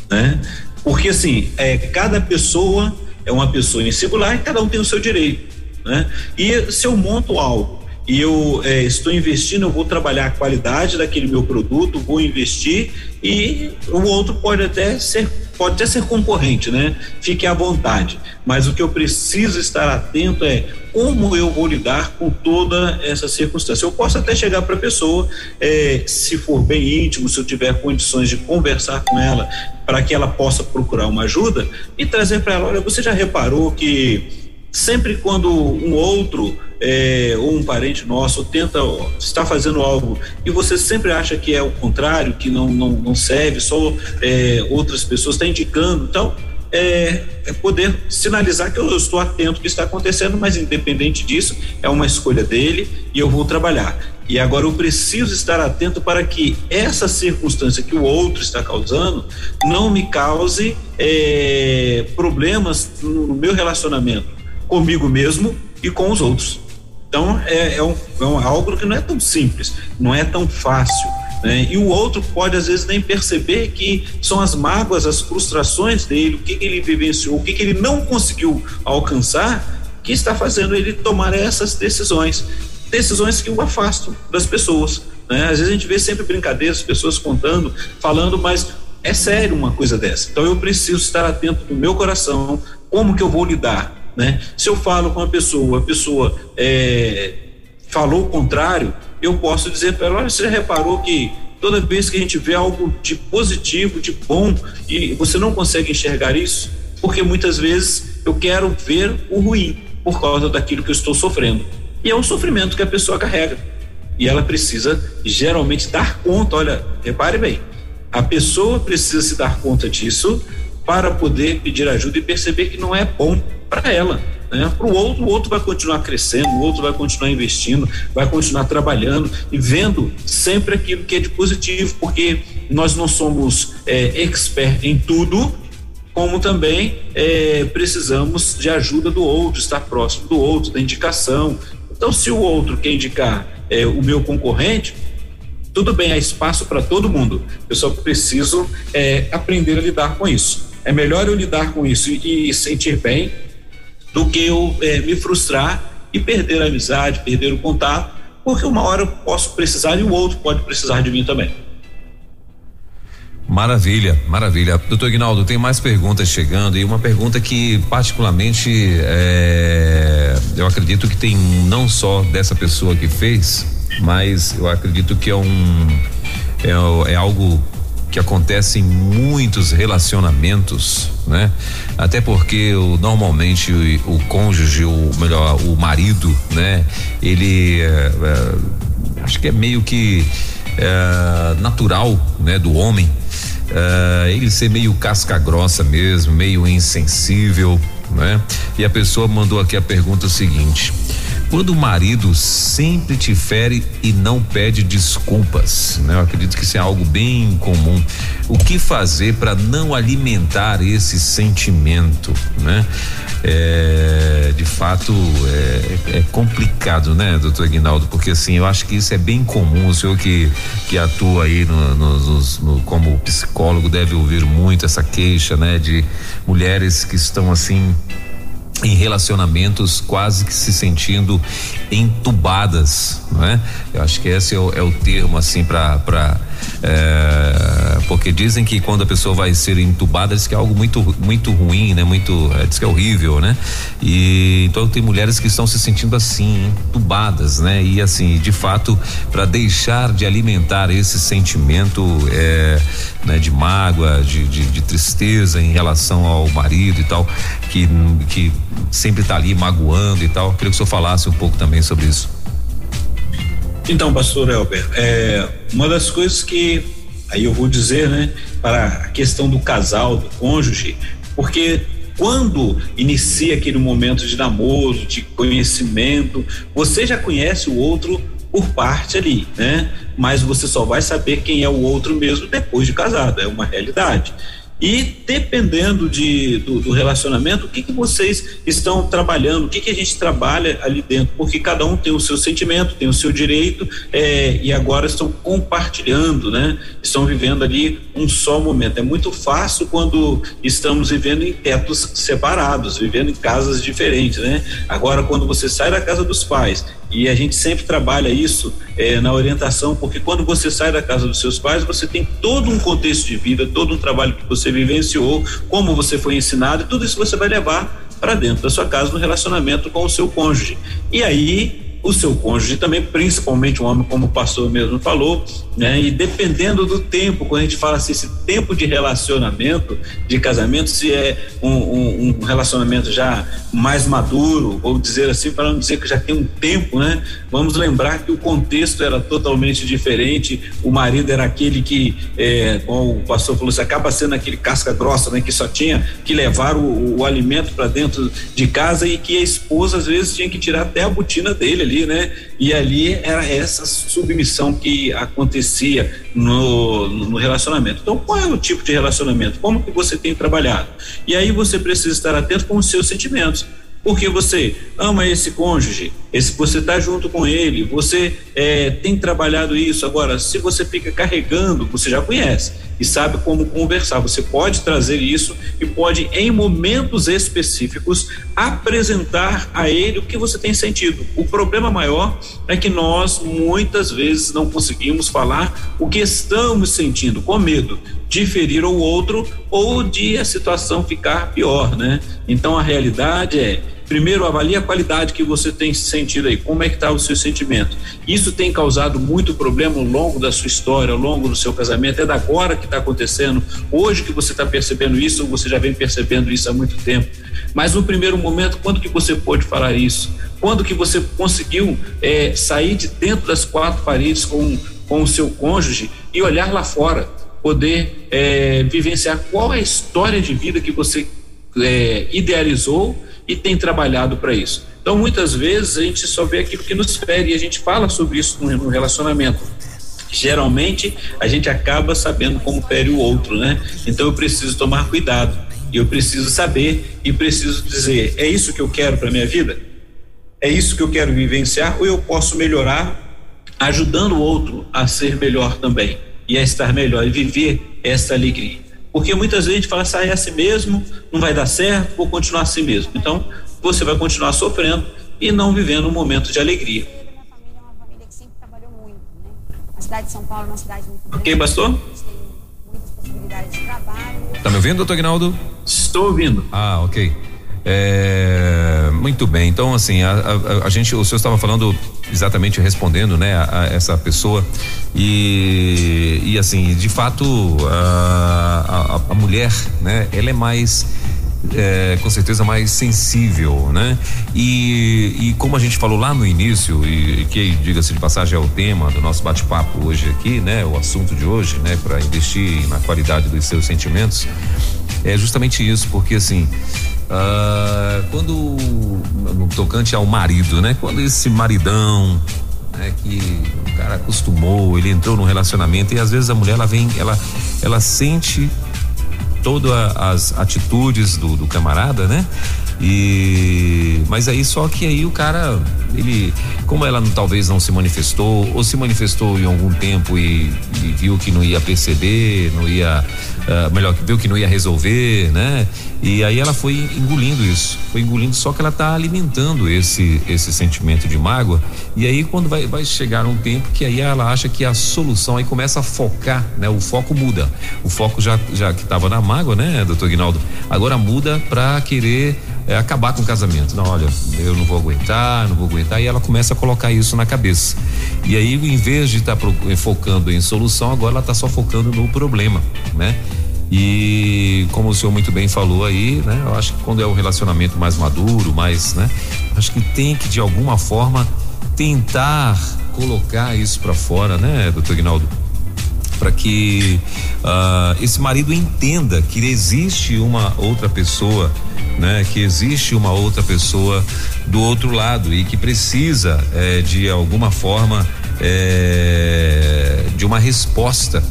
né? Porque assim, é, cada pessoa é uma pessoa em singular e cada um tem o seu direito, né? E se eu monto algo e eu é, estou investindo, eu vou trabalhar a qualidade daquele meu produto, vou investir e o outro pode até ser pode até ser concorrente, né? Fique à vontade. Mas o que eu preciso estar atento é como eu vou lidar com toda essa circunstância. Eu posso até chegar para a pessoa, é, se for bem íntimo, se eu tiver condições de conversar com ela, para que ela possa procurar uma ajuda e trazer para ela: olha, você já reparou que sempre quando um outro é, ou um parente nosso tenta está fazendo algo e você sempre acha que é o contrário, que não não, não serve, só é, outras pessoas está indicando, então é, é, poder sinalizar que eu estou atento ao que está acontecendo, mas independente disso é uma escolha dele e eu vou trabalhar. E agora eu preciso estar atento para que essa circunstância que o outro está causando não me cause é, problemas no meu relacionamento comigo mesmo e com os outros. Então é, é, um, é um, algo que não é tão simples, não é tão fácil. Né? E o outro pode às vezes nem perceber que são as mágoas, as frustrações dele, o que, que ele vivenciou, o que, que ele não conseguiu alcançar, que está fazendo ele tomar essas decisões, decisões que o afastam das pessoas. Né? Às vezes a gente vê sempre brincadeiras, pessoas contando, falando, mas é sério uma coisa dessa. Então eu preciso estar atento no meu coração, como que eu vou lidar, né? Se eu falo com a pessoa, a pessoa é, falou o contrário, eu posso dizer para ela, você reparou que toda vez que a gente vê algo de positivo, de bom, e você não consegue enxergar isso, porque muitas vezes eu quero ver o ruim por causa daquilo que eu estou sofrendo. E é um sofrimento que a pessoa carrega. E ela precisa geralmente dar conta, olha, repare bem, a pessoa precisa se dar conta disso para poder pedir ajuda e perceber que não é bom para ela. Né? Para o outro, o outro vai continuar crescendo, o outro vai continuar investindo, vai continuar trabalhando e vendo sempre aquilo que é de positivo, porque nós não somos é, expert em tudo, como também é, precisamos de ajuda do outro, estar próximo do outro, da indicação. Então, se o outro quer indicar é, o meu concorrente, tudo bem, há espaço para todo mundo. Eu só preciso é, aprender a lidar com isso. É melhor eu lidar com isso e, e sentir bem do que eu é, me frustrar e perder a amizade, perder o contato, porque uma hora eu posso precisar e o outro pode precisar de mim também. Maravilha, maravilha. Doutor Ignaldo, tem mais perguntas chegando e uma pergunta que particularmente é, eu acredito que tem não só dessa pessoa que fez, mas eu acredito que é um é, é algo que acontece em muitos relacionamentos, né? Até porque o, normalmente o, o cônjuge, o melhor, o marido, né? Ele é, é, acho que é meio que é, natural, né? Do homem, ele ser meio casca grossa mesmo, meio insensível, né? E a pessoa mandou aqui a pergunta seguinte: quando o marido sempre te fere e não pede desculpas, né? Eu acredito que isso é algo bem comum. O que fazer para não alimentar esse sentimento, né? É, de fato é, é, complicado, né, doutor Aguinaldo? Porque assim, eu acho que isso é bem comum. O senhor que, que atua aí no, no, no, como psicólogo deve ouvir muito essa queixa, né, de mulheres que estão assim em relacionamentos quase que se sentindo entubadas, não é? Eu acho que esse é o, é o termo assim para para é, porque dizem que quando a pessoa vai ser entubada diz que é algo muito muito ruim, né? Muito é, diz que é horrível, né? E então tem mulheres que estão se sentindo assim entubadas, né? E assim de fato para deixar de alimentar esse sentimento é, né? De mágoa, de, de, de tristeza em relação ao marido e tal, que que sempre está ali magoando e tal. Queria que o senhor falasse um pouco também sobre isso. Então, pastor Elber, é, uma das coisas que aí eu vou dizer, né, para a questão do casal, do cônjuge, porque quando inicia aquele momento de namoro, de conhecimento, você já conhece o outro por parte ali, né? Mas você só vai saber quem é o outro mesmo depois de casado, é uma realidade. E dependendo de, do, do, relacionamento, o que, que vocês estão trabalhando, o que, que a gente trabalha ali dentro, porque cada um tem o seu sentimento, tem o seu direito, é, e agora estão compartilhando, né? Estão vivendo ali um só momento. É muito fácil quando estamos vivendo em tetos separados, vivendo em casas diferentes, né? Agora, quando você sai da casa dos pais e a gente sempre trabalha isso é, na orientação, porque quando você sai da casa dos seus pais, você tem todo um contexto de vida, todo um trabalho que você vivenciou, como você foi ensinado, e tudo isso você vai levar para dentro da sua casa no relacionamento com o seu cônjuge. E aí o seu cônjuge também, principalmente um homem, como o pastor mesmo falou, né? E dependendo do tempo, quando a gente fala assim, esse tempo de relacionamento, de casamento, se é um, um, um relacionamento já mais maduro, ou dizer assim, para não dizer que já tem um tempo, né? Vamos lembrar que o contexto era totalmente diferente, o marido era aquele que, é, como o pastor falou, você acaba sendo aquele casca grossa, né? Que só tinha que levar o, o alimento para dentro de casa e que a esposa às vezes tinha que tirar até a botina dele ali, né? E ali era essa submissão que acontecia no, no relacionamento. Então, qual é o tipo de relacionamento? Como que você tem trabalhado? E aí você precisa estar atento com os seus sentimentos porque você ama esse cônjuge, esse você está junto com ele, você é, tem trabalhado isso. Agora, se você fica carregando, você já conhece, e sabe como conversar. Você pode trazer isso e pode, em momentos específicos, apresentar a ele o que você tem sentido. O problema maior é que nós muitas vezes não conseguimos falar o que estamos sentindo, com medo de ferir o outro ou de a situação ficar pior, né? Então a realidade é Primeiro, avalie a qualidade que você tem sentido aí, como é que está o seu sentimento. Isso tem causado muito problema ao longo da sua história, ao longo do seu casamento, é da agora que está acontecendo, hoje que você está percebendo isso, ou você já vem percebendo isso há muito tempo. Mas no primeiro momento, quando que você pôde falar isso? Quando que você conseguiu é, sair de dentro das quatro paredes com, com o seu cônjuge e olhar lá fora, poder é, vivenciar qual é a história de vida que você é, idealizou e tem trabalhado para isso. Então, muitas vezes, a gente só vê aquilo que nos fere e a gente fala sobre isso no relacionamento. Geralmente, a gente acaba sabendo como fere o outro, né? Então, eu preciso tomar cuidado. E eu preciso saber e preciso dizer: é isso que eu quero para minha vida? É isso que eu quero vivenciar? Ou eu posso melhorar ajudando o outro a ser melhor também e a estar melhor e viver essa alegria? Porque muitas vezes a gente fala assim, ah, é assim mesmo, não vai dar certo, vou continuar assim mesmo. Então, você vai continuar sofrendo e não vivendo um momento de alegria. A cidade de São Paulo é uma cidade muito grande. Ok, pastor? muitas possibilidades de trabalho. Tá me ouvindo, doutor Aguinaldo? Estou ouvindo. Ah, ok. É, muito bem, então assim, a, a, a, gente, o senhor estava falando exatamente respondendo, né, a, a essa pessoa e, e assim, de fato, a, a, mulher, né, ela é mais é, com certeza mais sensível, né? E, e, como a gente falou lá no início, e que diga-se de passagem é o tema do nosso bate-papo hoje aqui, né? O assunto de hoje, né? Para investir na qualidade dos seus sentimentos, é justamente isso, porque assim, Uh, quando no tocante ao marido, né? Quando esse maridão, né? Que o cara acostumou, ele entrou num relacionamento e às vezes a mulher ela vem, ela, ela sente todas as atitudes do, do camarada, né? E mas aí só que aí o cara ele como ela não, talvez não se manifestou ou se manifestou em algum tempo e, e viu que não ia perceber, não ia uh, melhor que viu que não ia resolver, né? E aí ela foi engolindo isso, foi engolindo, só que ela está alimentando esse esse sentimento de mágoa. E aí quando vai, vai chegar um tempo que aí ela acha que a solução aí começa a focar, né? O foco muda. O foco já já que estava na mágoa, né, doutor Guinaldo, agora muda para querer é, acabar com o casamento. Não, olha, eu não vou aguentar, não vou aguentar. E ela começa a colocar isso na cabeça. E aí, em vez de estar tá focando em solução, agora ela está só focando no problema, né? E como o senhor muito bem falou aí, né? Eu acho que quando é um relacionamento mais maduro, mais, né? Acho que tem que de alguma forma tentar colocar isso para fora, né, doutor Guinaldo? Para que uh, esse marido entenda que existe uma outra pessoa, né? Que existe uma outra pessoa do outro lado e que precisa eh, de alguma forma eh, de uma resposta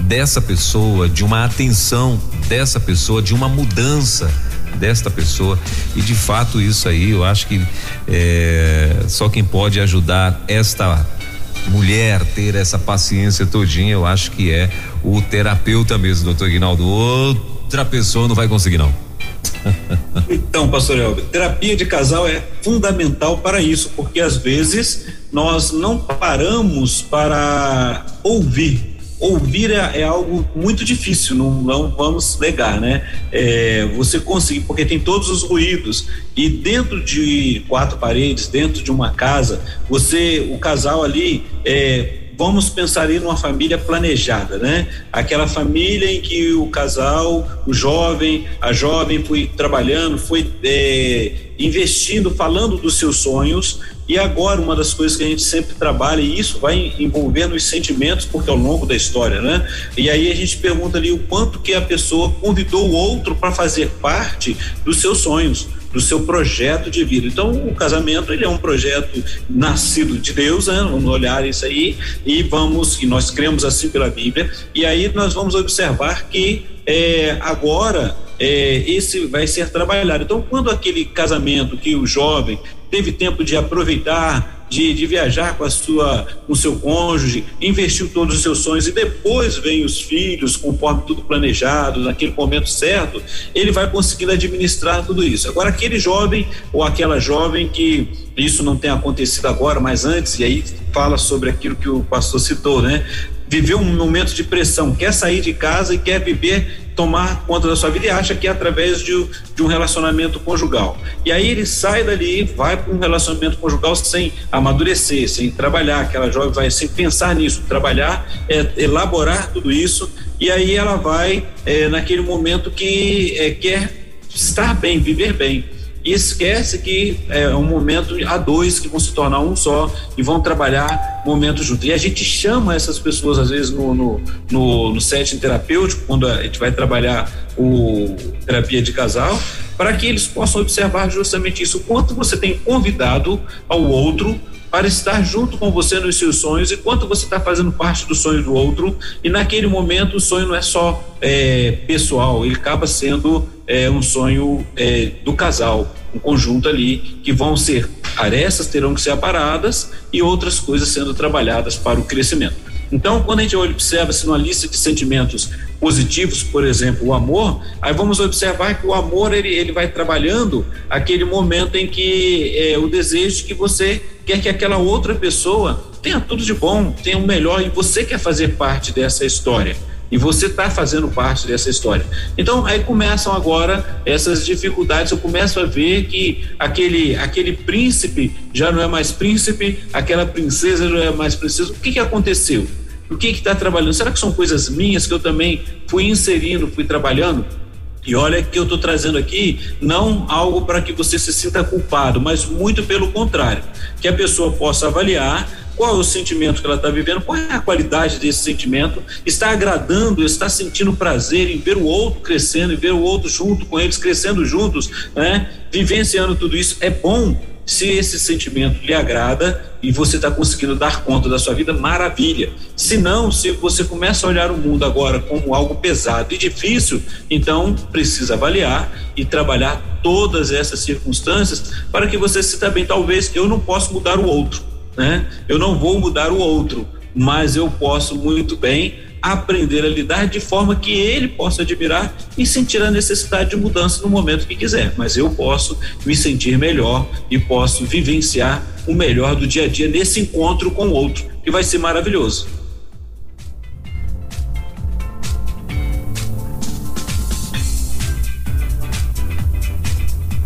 dessa pessoa, de uma atenção dessa pessoa, de uma mudança desta pessoa e de fato isso aí eu acho que é, só quem pode ajudar esta mulher ter essa paciência todinha eu acho que é o terapeuta mesmo doutor Guinaldo outra pessoa não vai conseguir não. Então, pastor Elber, terapia de casal é fundamental para isso, porque às vezes nós não paramos para ouvir ouvir é, é, algo muito difícil, não, não vamos negar, né? É, você conseguir, porque tem todos os ruídos e dentro de quatro paredes, dentro de uma casa, você, o casal ali, é, vamos pensar em uma família planejada, né? Aquela família em que o casal, o jovem, a jovem foi trabalhando, foi é, investindo, falando dos seus sonhos. E agora, uma das coisas que a gente sempre trabalha, e isso vai envolvendo os sentimentos, porque ao longo da história, né? E aí a gente pergunta ali o quanto que a pessoa convidou o outro para fazer parte dos seus sonhos do seu projeto de vida. Então, o casamento ele é um projeto nascido de Deus, né? Vamos olhar isso aí e vamos, e nós cremos assim pela Bíblia, e aí nós vamos observar que é, agora é, esse vai ser trabalhado. Então, quando aquele casamento que o jovem teve tempo de aproveitar, de, de viajar com a sua, com seu cônjuge, investiu todos os seus sonhos e depois vem os filhos, conforme tudo planejado, naquele momento certo, ele vai conseguindo administrar tudo isso. Agora, aquele jovem ou aquela jovem que isso não tem acontecido agora, mas antes, e aí fala sobre aquilo que o pastor citou, né? Viveu um momento de pressão, quer sair de casa e quer viver tomar conta da sua vida e acha que é através de, de um relacionamento conjugal. E aí ele sai dali, vai para um relacionamento conjugal sem amadurecer, sem trabalhar. Aquela jovem vai sem pensar nisso, trabalhar, é, elaborar tudo isso, e aí ela vai é, naquele momento que é, quer estar bem, viver bem e esquece que é um momento a dois que vão se tornar um só e vão trabalhar momentos juntos. E a gente chama essas pessoas, às vezes, no, no, no, no terapêutico, quando a gente vai trabalhar o terapia de casal, para que eles possam observar justamente isso, o quanto você tem convidado ao outro para estar junto com você nos seus sonhos e quanto você está fazendo parte do sonho do outro e naquele momento o sonho não é só é, pessoal, ele acaba sendo é, um sonho é, do casal, um conjunto ali que vão ser arestas terão que ser aparadas e outras coisas sendo trabalhadas para o crescimento. Então, quando a gente observa-se numa lista de sentimentos positivos, por exemplo, o amor, aí vamos observar que o amor ele, ele vai trabalhando aquele momento em que é, o desejo que você quer que aquela outra pessoa tenha tudo de bom, tenha o melhor e você quer fazer parte dessa história. E você está fazendo parte dessa história. Então, aí começam agora essas dificuldades. Eu começo a ver que aquele, aquele príncipe já não é mais príncipe, aquela princesa não é mais princesa. O que, que aconteceu? O que está trabalhando? Será que são coisas minhas que eu também fui inserindo, fui trabalhando? E olha que eu estou trazendo aqui não algo para que você se sinta culpado, mas muito pelo contrário, que a pessoa possa avaliar qual é o sentimento que ela está vivendo, qual é a qualidade desse sentimento, está agradando, está sentindo prazer em ver o outro crescendo, e ver o outro junto com eles, crescendo juntos, né? Vivenciando tudo isso é bom se esse sentimento lhe agrada e você está conseguindo dar conta da sua vida, maravilha. Se não, se você começa a olhar o mundo agora como algo pesado e difícil, então precisa avaliar e trabalhar todas essas circunstâncias para que você se sinta bem. Talvez eu não possa mudar o outro, né? Eu não vou mudar o outro, mas eu posso muito bem aprender a lidar de forma que ele possa admirar e sentir a necessidade de mudança no momento que quiser. Mas eu posso me sentir melhor e posso vivenciar o melhor do dia a dia nesse encontro com o outro, que vai ser maravilhoso.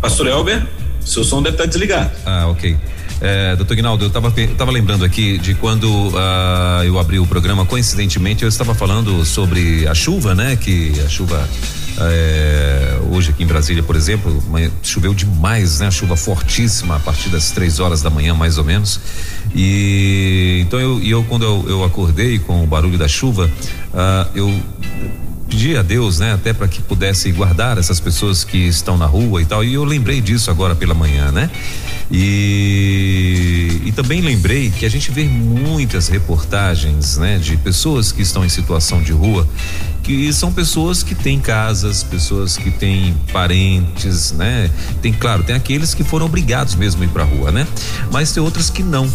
Pastor Elber, seu som deve estar desligado. Ah, ok. É, doutor Guinaldo, eu estava lembrando aqui de quando uh, eu abri o programa, coincidentemente, eu estava falando sobre a chuva, né? Que a chuva é, hoje aqui em Brasília, por exemplo, choveu demais, né? Chuva fortíssima a partir das três horas da manhã, mais ou menos. E então eu, eu quando eu, eu acordei com o barulho da chuva, uh, eu pedi a Deus, né, até para que pudesse guardar essas pessoas que estão na rua e tal. E eu lembrei disso agora pela manhã, né? E, e também lembrei que a gente vê muitas reportagens, né, de pessoas que estão em situação de rua, que são pessoas que têm casas, pessoas que têm parentes, né? Tem, claro, tem aqueles que foram obrigados mesmo a ir para a rua, né? Mas tem outras que não.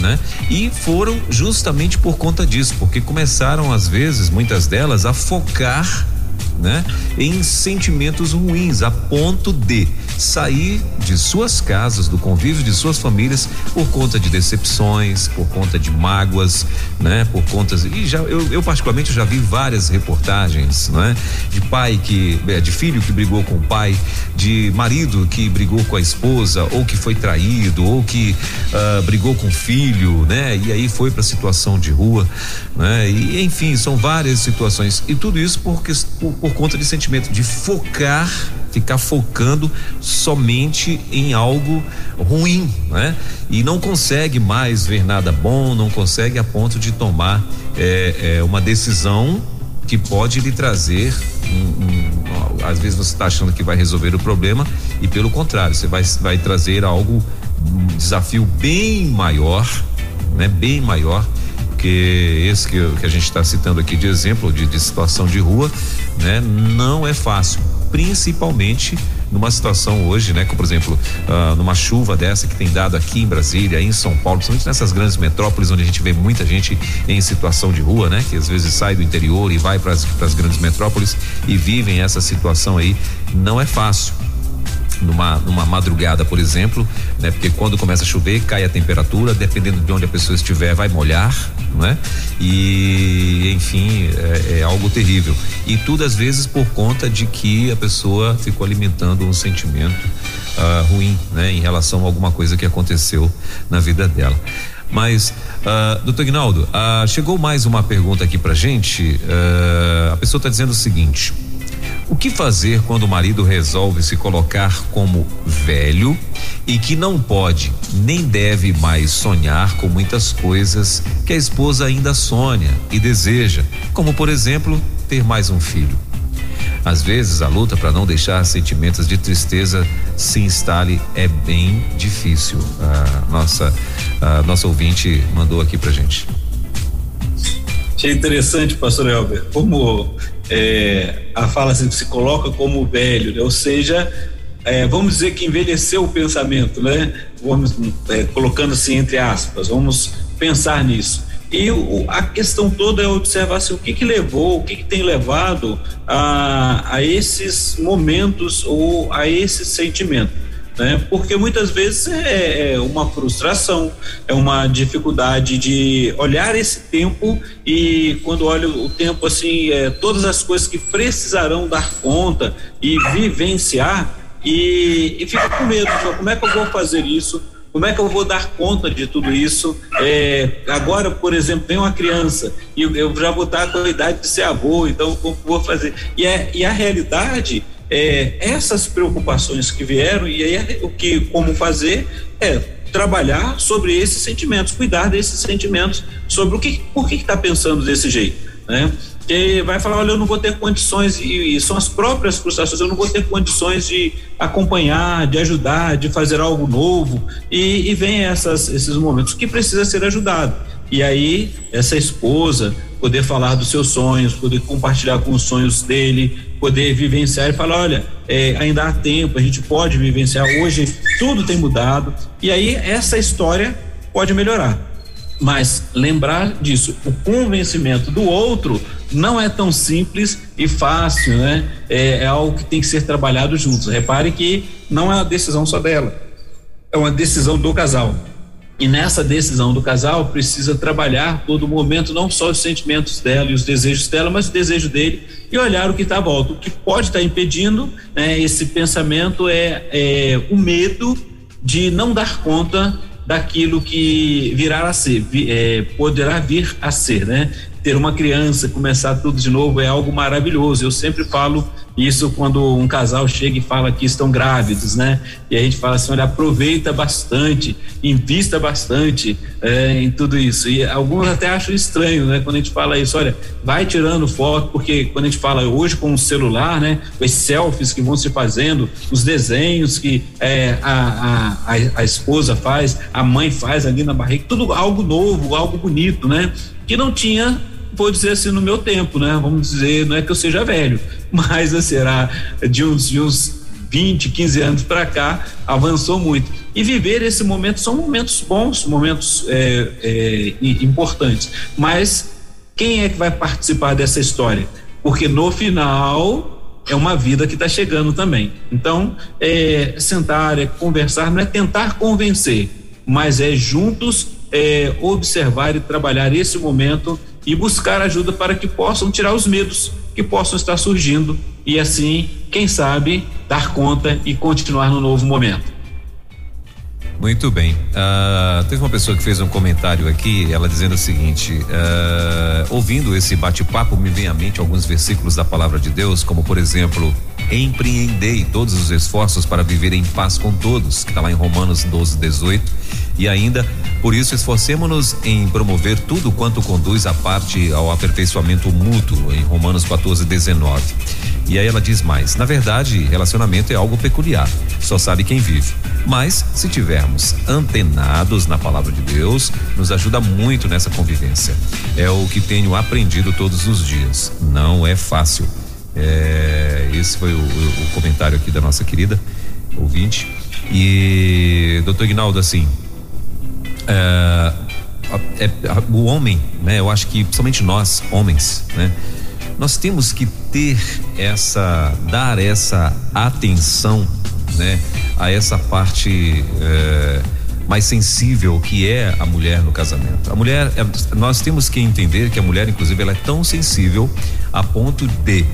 Né? E foram justamente por conta disso, porque começaram às vezes, muitas delas, a focar né, em sentimentos ruins, a ponto de sair de suas casas, do convívio de suas famílias, por conta de decepções, por conta de mágoas, né, por conta e já eu, eu particularmente já vi várias reportagens, né, de pai que é, de filho que brigou com o pai, de marido que brigou com a esposa ou que foi traído ou que uh, brigou com o filho, né, e aí foi para situação de rua, né, e enfim são várias situações. E tudo isso porque por, por conta de sentimento de focar ficar focando somente em algo ruim, né? E não consegue mais ver nada bom, não consegue a ponto de tomar é, é, uma decisão que pode lhe trazer um, um, às vezes você está achando que vai resolver o problema e pelo contrário você vai, vai trazer algo um desafio bem maior, né? Bem maior que esse que, que a gente está citando aqui de exemplo de, de situação de rua, né? Não é fácil principalmente numa situação hoje, né? Como por exemplo, uh, numa chuva dessa que tem dado aqui em Brasília, em São Paulo, principalmente nessas grandes metrópoles onde a gente vê muita gente em situação de rua, né? Que às vezes sai do interior e vai para as grandes metrópoles e vivem essa situação aí, não é fácil numa, numa madrugada, por exemplo, né? Porque quando começa a chover, cai a temperatura, dependendo de onde a pessoa estiver, vai molhar, não é? E, enfim, é, é algo terrível. E tudo às vezes por conta de que a pessoa ficou alimentando um sentimento uh, ruim, né? Em relação a alguma coisa que aconteceu na vida dela. Mas, uh, doutor Ignaldo, uh, chegou mais uma pergunta aqui pra gente. Uh, a pessoa está dizendo o seguinte: o que fazer quando o marido resolve se colocar como velho e que não pode nem deve mais sonhar com muitas coisas que a esposa ainda sonha e deseja, como por exemplo, ter mais um filho? Às vezes a luta para não deixar sentimentos de tristeza se instale é bem difícil. A nossa a nossa ouvinte mandou aqui pra gente. Achei interessante, pastor Elber, como é, a fala se, coloca como velho, né? ou seja, é, vamos dizer que envelheceu o pensamento, né? Vamos é, colocando assim entre aspas, vamos pensar nisso. E o, a questão toda é observar assim, o que que levou, o que que tem levado a, a esses momentos ou a esse sentimento né? Porque muitas vezes é, é, uma frustração, é uma dificuldade de olhar esse tempo e quando olho o tempo assim, é, todas as coisas que precisarão dar conta e vivenciar e, e fica com medo, como é que eu vou fazer isso? Como é que eu vou dar conta de tudo isso? É, agora, por exemplo, tem uma criança e eu já vou estar com a idade de ser avô, então como vou fazer? E, é, e a realidade é, essas preocupações que vieram e aí o que como fazer é trabalhar sobre esses sentimentos, cuidar desses sentimentos, sobre o que, por que está pensando desse jeito, né? Que vai falar, olha, eu não vou ter condições e, e, são as próprias frustrações, eu não vou ter condições de acompanhar, de ajudar, de fazer algo novo e, e vem essas, esses momentos que precisa ser ajudado. E aí essa esposa poder falar dos seus sonhos, poder compartilhar com os sonhos dele, poder vivenciar e falar, olha, é, ainda há tempo, a gente pode vivenciar. Hoje tudo tem mudado e aí essa história pode melhorar. Mas lembrar disso, o convencimento do outro não é tão simples e fácil, né? É, é algo que tem que ser trabalhado juntos. Repare que não é uma decisão só dela, é uma decisão do casal. E nessa decisão do casal precisa trabalhar todo momento não só os sentimentos dela e os desejos dela, mas o desejo dele e olhar o que está à volta. O que pode estar tá impedindo né, esse pensamento é, é, o medo de não dar conta daquilo que virá a ser, é, poderá vir a ser, né? ter uma criança, começar tudo de novo é algo maravilhoso. Eu sempre falo isso quando um casal chega e fala que estão grávidos, né? E a gente fala assim: olha, aproveita bastante, invista bastante é, em tudo isso. E alguns até acham estranho, né? Quando a gente fala isso, olha, vai tirando foto, porque quando a gente fala hoje com o celular, né? Os selfies que vão se fazendo, os desenhos que é, a, a, a esposa faz, a mãe faz ali na barriga, tudo algo novo, algo bonito, né? Que não tinha vou dizer assim, no meu tempo, né? Vamos dizer, não é que eu seja velho, mas assim, será de uns, de uns 20, 15 anos para cá, avançou muito. E viver esse momento são momentos bons, momentos é, é, importantes. Mas quem é que vai participar dessa história? Porque no final é uma vida que está chegando também. Então, é, sentar, é conversar, não é tentar convencer, mas é juntos é, observar e trabalhar esse momento e buscar ajuda para que possam tirar os medos que possam estar surgindo e assim, quem sabe, dar conta e continuar no novo momento. Muito bem. Uh, teve uma pessoa que fez um comentário aqui, ela dizendo o seguinte: uh, ouvindo esse bate-papo, me vem à mente alguns versículos da palavra de Deus, como por exemplo, empreendei todos os esforços para viver em paz com todos, que está lá em Romanos 12, 18 e ainda, por isso, esforcemos-nos em promover tudo quanto conduz a parte ao aperfeiçoamento mútuo, em Romanos 14, 19. E aí ela diz mais: na verdade, relacionamento é algo peculiar, só sabe quem vive. Mas, se tivermos antenados na palavra de Deus, nos ajuda muito nessa convivência. É o que tenho aprendido todos os dias. Não é fácil. É, esse foi o, o, comentário aqui da nossa querida ouvinte. E, doutor Ignaldo, assim, é, é, o homem, né? Eu acho que principalmente nós, homens, né? Nós temos que ter essa, dar essa atenção, né? A essa parte é, mais sensível que é a mulher no casamento. A mulher, é, nós temos que entender que a mulher, inclusive, ela é tão sensível a ponto de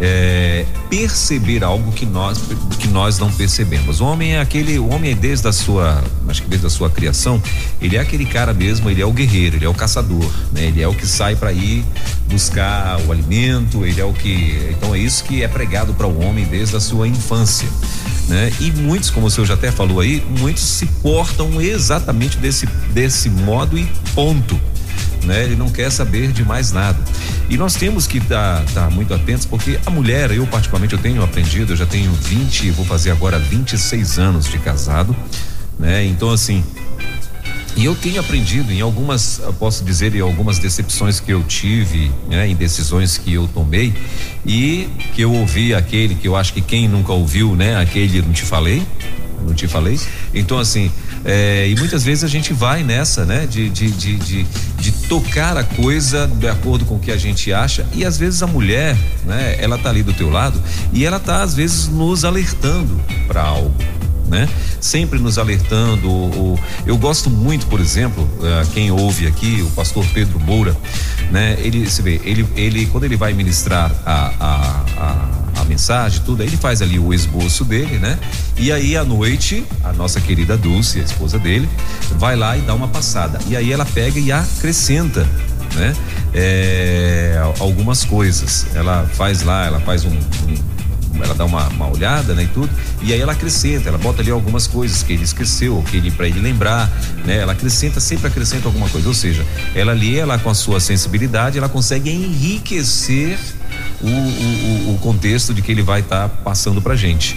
é, perceber algo que nós que nós não percebemos. O homem é aquele, o homem é desde a sua, acho que desde a sua criação, ele é aquele cara mesmo, ele é o guerreiro, ele é o caçador, né? Ele é o que sai para ir buscar o alimento, ele é o que, então é isso que é pregado para o homem desde a sua infância, né? E muitos, como o senhor já até falou aí, muitos se portam exatamente desse desse modo e ponto né? Ele não quer saber de mais nada. E nós temos que estar tá, tá muito atentos, porque a mulher, eu particularmente, eu tenho aprendido, eu já tenho 20, vou fazer agora 26 anos de casado, né? Então, assim, e eu tenho aprendido em algumas, posso dizer, em algumas decepções que eu tive, né, em decisões que eu tomei e que eu ouvi aquele que eu acho que quem nunca ouviu, né, aquele não te falei, não te falei. Então assim, é, e muitas vezes a gente vai nessa, né? De, de, de, de, de tocar a coisa de acordo com o que a gente acha. E às vezes a mulher, né? Ela tá ali do teu lado e ela tá às vezes nos alertando para algo. Né? Sempre nos alertando. O, o, eu gosto muito, por exemplo, uh, quem ouve aqui, o pastor Pedro Moura, né? Ele, se vê, ele, ele quando ele vai ministrar a, a a mensagem, tudo, aí ele faz ali o esboço dele, né? E aí à noite, a nossa querida Dulce, a esposa dele, vai lá e dá uma passada. E aí ela pega e acrescenta, né? É, algumas coisas. Ela faz lá, ela faz um, um ela dá uma, uma, olhada, né, e tudo, e aí ela acrescenta, ela bota ali algumas coisas que ele esqueceu, que ele para ele lembrar, né? Ela acrescenta, sempre acrescenta alguma coisa, ou seja, ela ali, ela com a sua sensibilidade, ela consegue enriquecer o, o, o contexto de que ele vai estar tá passando para gente.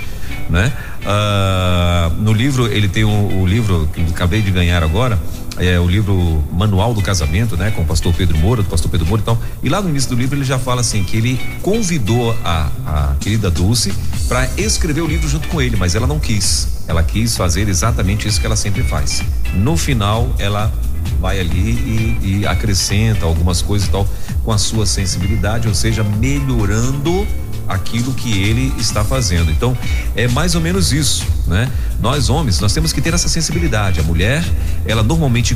Né? Ah, no livro, ele tem o, livro que acabei de ganhar agora, é o livro Manual do Casamento, né, com o pastor Pedro Moura, do pastor Pedro Moura e tal. E lá no início do livro ele já fala assim que ele convidou a, a querida Dulce para escrever o livro junto com ele, mas ela não quis. Ela quis fazer exatamente isso que ela sempre faz. No final, ela vai ali e, e acrescenta algumas coisas e tal com a sua sensibilidade, ou seja, melhorando aquilo que ele está fazendo. Então, é mais ou menos isso, né? Nós homens, nós temos que ter essa sensibilidade. A mulher, ela normalmente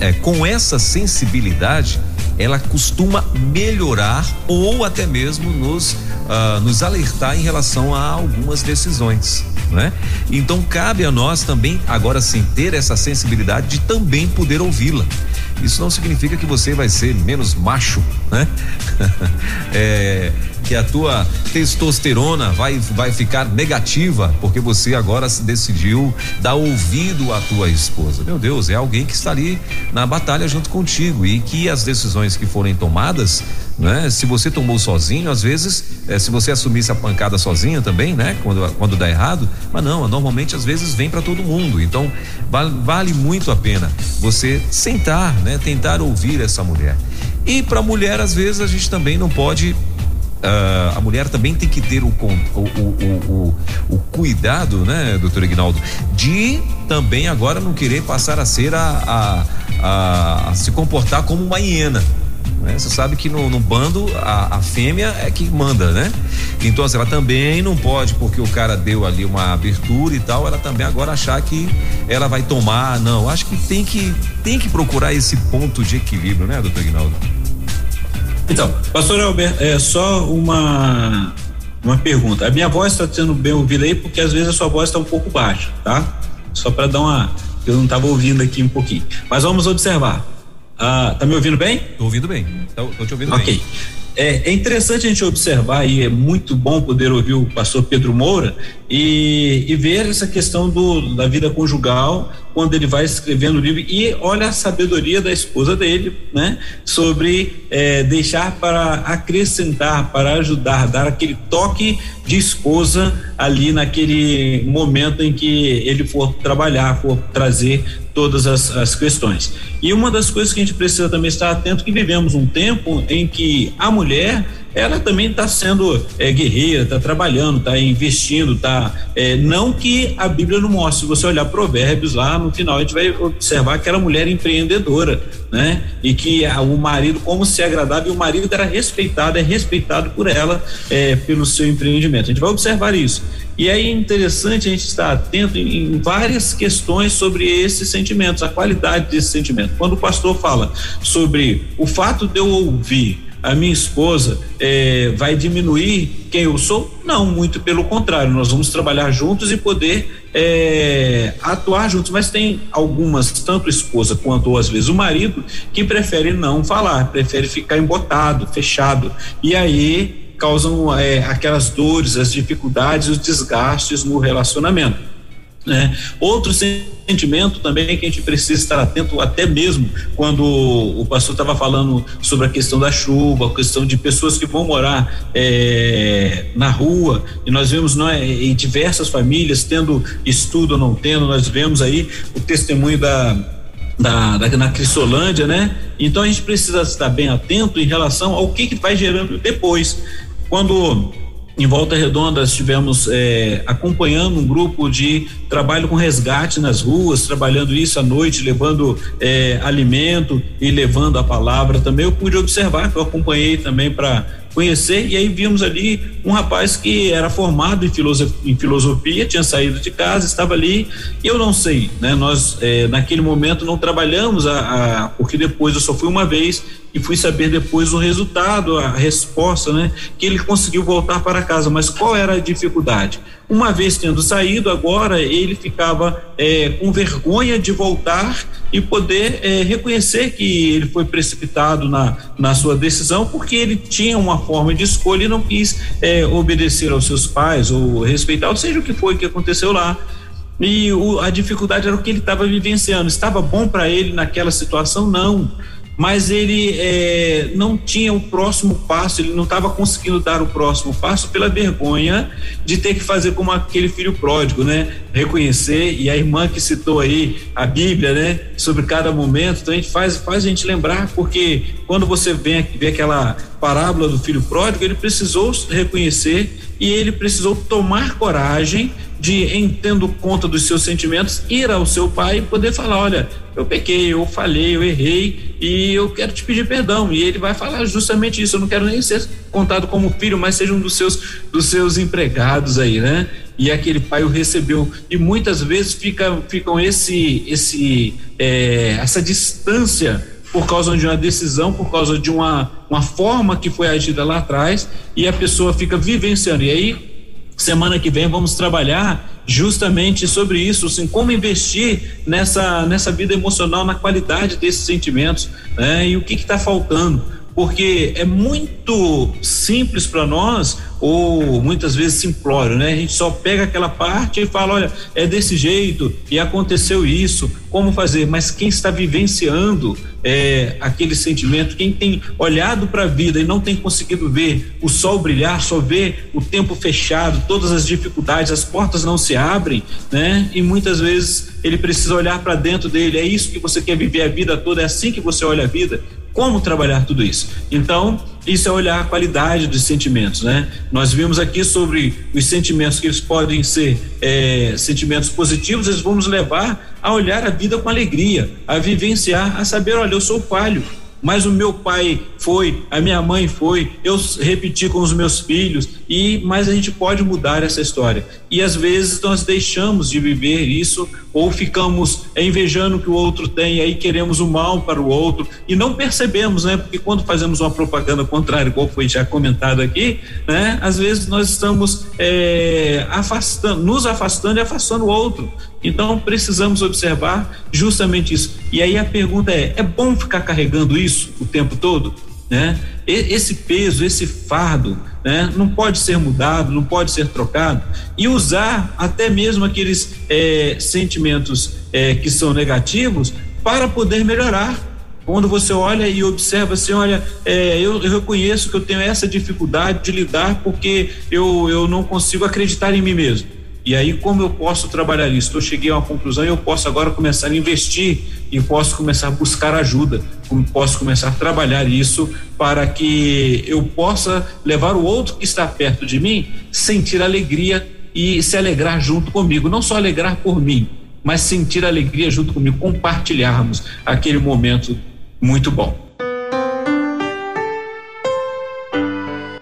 é, com essa sensibilidade, ela costuma melhorar ou até mesmo nos, uh, nos alertar em relação a algumas decisões. Né? Então cabe a nós também, agora sim, ter essa sensibilidade de também poder ouvi-la. Isso não significa que você vai ser menos macho, né? é, que a tua testosterona vai, vai ficar negativa porque você agora decidiu dar ouvido à tua esposa. Meu Deus, é alguém que está ali na batalha junto contigo e que as decisões que forem tomadas, né? Se você tomou sozinho, às vezes, é, se você assumisse a pancada sozinho também, né? Quando, quando dá errado, mas não, normalmente às vezes vem para todo mundo. Então, vale, vale muito a pena você sentar, né? Tentar ouvir essa mulher. E para mulher, às vezes, a gente também não pode Uh, a mulher também tem que ter o, o, o, o, cuidado, né, doutor Ignaldo, de também agora não querer passar a ser a, a, a, a se comportar como uma hiena. Né? Você sabe que no, no bando a, a, fêmea é que manda, né? Então assim, ela também não pode, porque o cara deu ali uma abertura e tal, ela também agora achar que ela vai tomar. Não, acho que tem que, tem que procurar esse ponto de equilíbrio, né, doutor Ignaldo? Então, pastor Alberto, é só uma uma pergunta. A minha voz está sendo bem ouvida aí porque às vezes a sua voz está um pouco baixa, tá? Só para dar uma, eu não estava ouvindo aqui um pouquinho. Mas vamos observar. Ah, tá me ouvindo bem? Tô ouvindo bem. Tô, tô te ouvindo okay. bem. Ok. É, é, interessante a gente observar e é muito bom poder ouvir o pastor Pedro Moura e, e ver essa questão do, da vida conjugal quando ele vai escrevendo o livro e olha a sabedoria da esposa dele, né? Sobre é, deixar para acrescentar, para ajudar, dar aquele toque de esposa ali naquele momento em que ele for trabalhar, for trazer todas as, as questões. E uma das coisas que a gente precisa também estar atento que vivemos um tempo em que a mulher ela também está sendo é, guerreira, está trabalhando, está investindo, tá. É, não que a Bíblia não mostre, se você olhar provérbios lá, no final a gente vai observar aquela mulher empreendedora, né? E que a, o marido, como se agradava, e o marido era respeitado, é respeitado por ela, é, pelo seu empreendimento. A gente vai observar isso. E aí é interessante a gente estar atento em, em várias questões sobre esses sentimentos, a qualidade desse sentimento. Quando o pastor fala sobre o fato de eu ouvir a minha esposa é, vai diminuir quem eu sou? Não, muito pelo contrário, nós vamos trabalhar juntos e poder é, atuar juntos, mas tem algumas, tanto esposa quanto às vezes o marido, que prefere não falar, prefere ficar embotado, fechado. E aí causam é, aquelas dores, as dificuldades, os desgastes no relacionamento. Né? Outro sentimento também que a gente precisa estar atento, até mesmo quando o pastor estava falando sobre a questão da chuva, a questão de pessoas que vão morar é, na rua, e nós vemos é, em diversas famílias, tendo estudo ou não tendo, nós vemos aí o testemunho da da, da, na Crisolândia, né? Então a gente precisa estar bem atento em relação ao que, que vai gerando depois. Quando em Volta Redonda estivemos é, acompanhando um grupo de trabalho com resgate nas ruas, trabalhando isso à noite, levando é, alimento e levando a palavra também. Eu pude observar, eu acompanhei também para conhecer, e aí vimos ali um rapaz que era formado em filosofia, em filosofia, tinha saído de casa, estava ali, e eu não sei, né? Nós é, naquele momento não trabalhamos a, a, porque depois eu só fui uma vez e fui saber depois o resultado, a resposta, né? Que ele conseguiu voltar para casa, mas qual era a dificuldade? Uma vez tendo saído, agora ele ficava é, com vergonha de voltar e poder é, reconhecer que ele foi precipitado na, na sua decisão, porque ele tinha uma forma de escolha e não quis é, obedecer aos seus pais ou respeitar, ou seja o que foi que aconteceu lá. E o, a dificuldade era o que ele estava vivenciando. Estava bom para ele naquela situação? Não mas ele é, não tinha o próximo passo, ele não estava conseguindo dar o próximo passo pela vergonha de ter que fazer como aquele filho pródigo, né? Reconhecer, e a irmã que citou aí a Bíblia, né? Sobre cada momento, então a gente faz, faz a gente lembrar, porque quando você vê, vê aquela parábola do filho pródigo, ele precisou reconhecer e ele precisou tomar coragem de, em tendo conta dos seus sentimentos, ir ao seu pai e poder falar: olha, eu pequei, eu falhei, eu errei e eu quero te pedir perdão. E ele vai falar justamente isso. Eu não quero nem ser contado como filho, mas seja um dos seus, dos seus empregados aí, né? E aquele pai o recebeu. E muitas vezes fica, ficam esse, esse, é, essa distância por causa de uma decisão, por causa de uma, uma forma que foi agida lá atrás, e a pessoa fica vivenciando. E aí Semana que vem vamos trabalhar justamente sobre isso, assim, como investir nessa, nessa vida emocional, na qualidade desses sentimentos, né? E o que está faltando porque é muito simples para nós ou muitas vezes simplório, né? A gente só pega aquela parte e fala, olha, é desse jeito e aconteceu isso, como fazer? Mas quem está vivenciando é, aquele sentimento, quem tem olhado para a vida e não tem conseguido ver o sol brilhar, só vê o tempo fechado, todas as dificuldades, as portas não se abrem, né? E muitas vezes ele precisa olhar para dentro dele. É isso que você quer viver a vida toda, é assim que você olha a vida como trabalhar tudo isso. Então, isso é olhar a qualidade dos sentimentos, né? Nós vimos aqui sobre os sentimentos que eles podem ser é, sentimentos positivos, eles vão nos levar a olhar a vida com alegria, a vivenciar, a saber, olha, eu sou falho, mas o meu pai foi, a minha mãe foi, eu repeti com os meus filhos e mas a gente pode mudar essa história. E às vezes nós deixamos de viver isso ou ficamos invejando o que o outro tem e aí queremos o mal para o outro e não percebemos, né? Porque quando fazemos uma propaganda contrária, igual foi já comentado aqui, né? Às vezes nós estamos é, afastando, nos afastando e afastando o outro. Então precisamos observar justamente isso. E aí a pergunta é: é bom ficar carregando isso o tempo todo? Né? Esse peso, esse fardo, né? Não pode ser mudado, não pode ser trocado e usar até mesmo aqueles é, sentimentos é, que são negativos para poder melhorar. Quando você olha e observa assim, olha, é, eu, eu reconheço que eu tenho essa dificuldade de lidar porque eu, eu não consigo acreditar em mim mesmo. E aí, como eu posso trabalhar isso? Eu cheguei a uma conclusão e eu posso agora começar a investir e posso começar a buscar ajuda, posso começar a trabalhar isso para que eu possa levar o outro que está perto de mim sentir alegria e se alegrar junto comigo, não só alegrar por mim, mas sentir alegria junto comigo, compartilharmos aquele momento muito bom.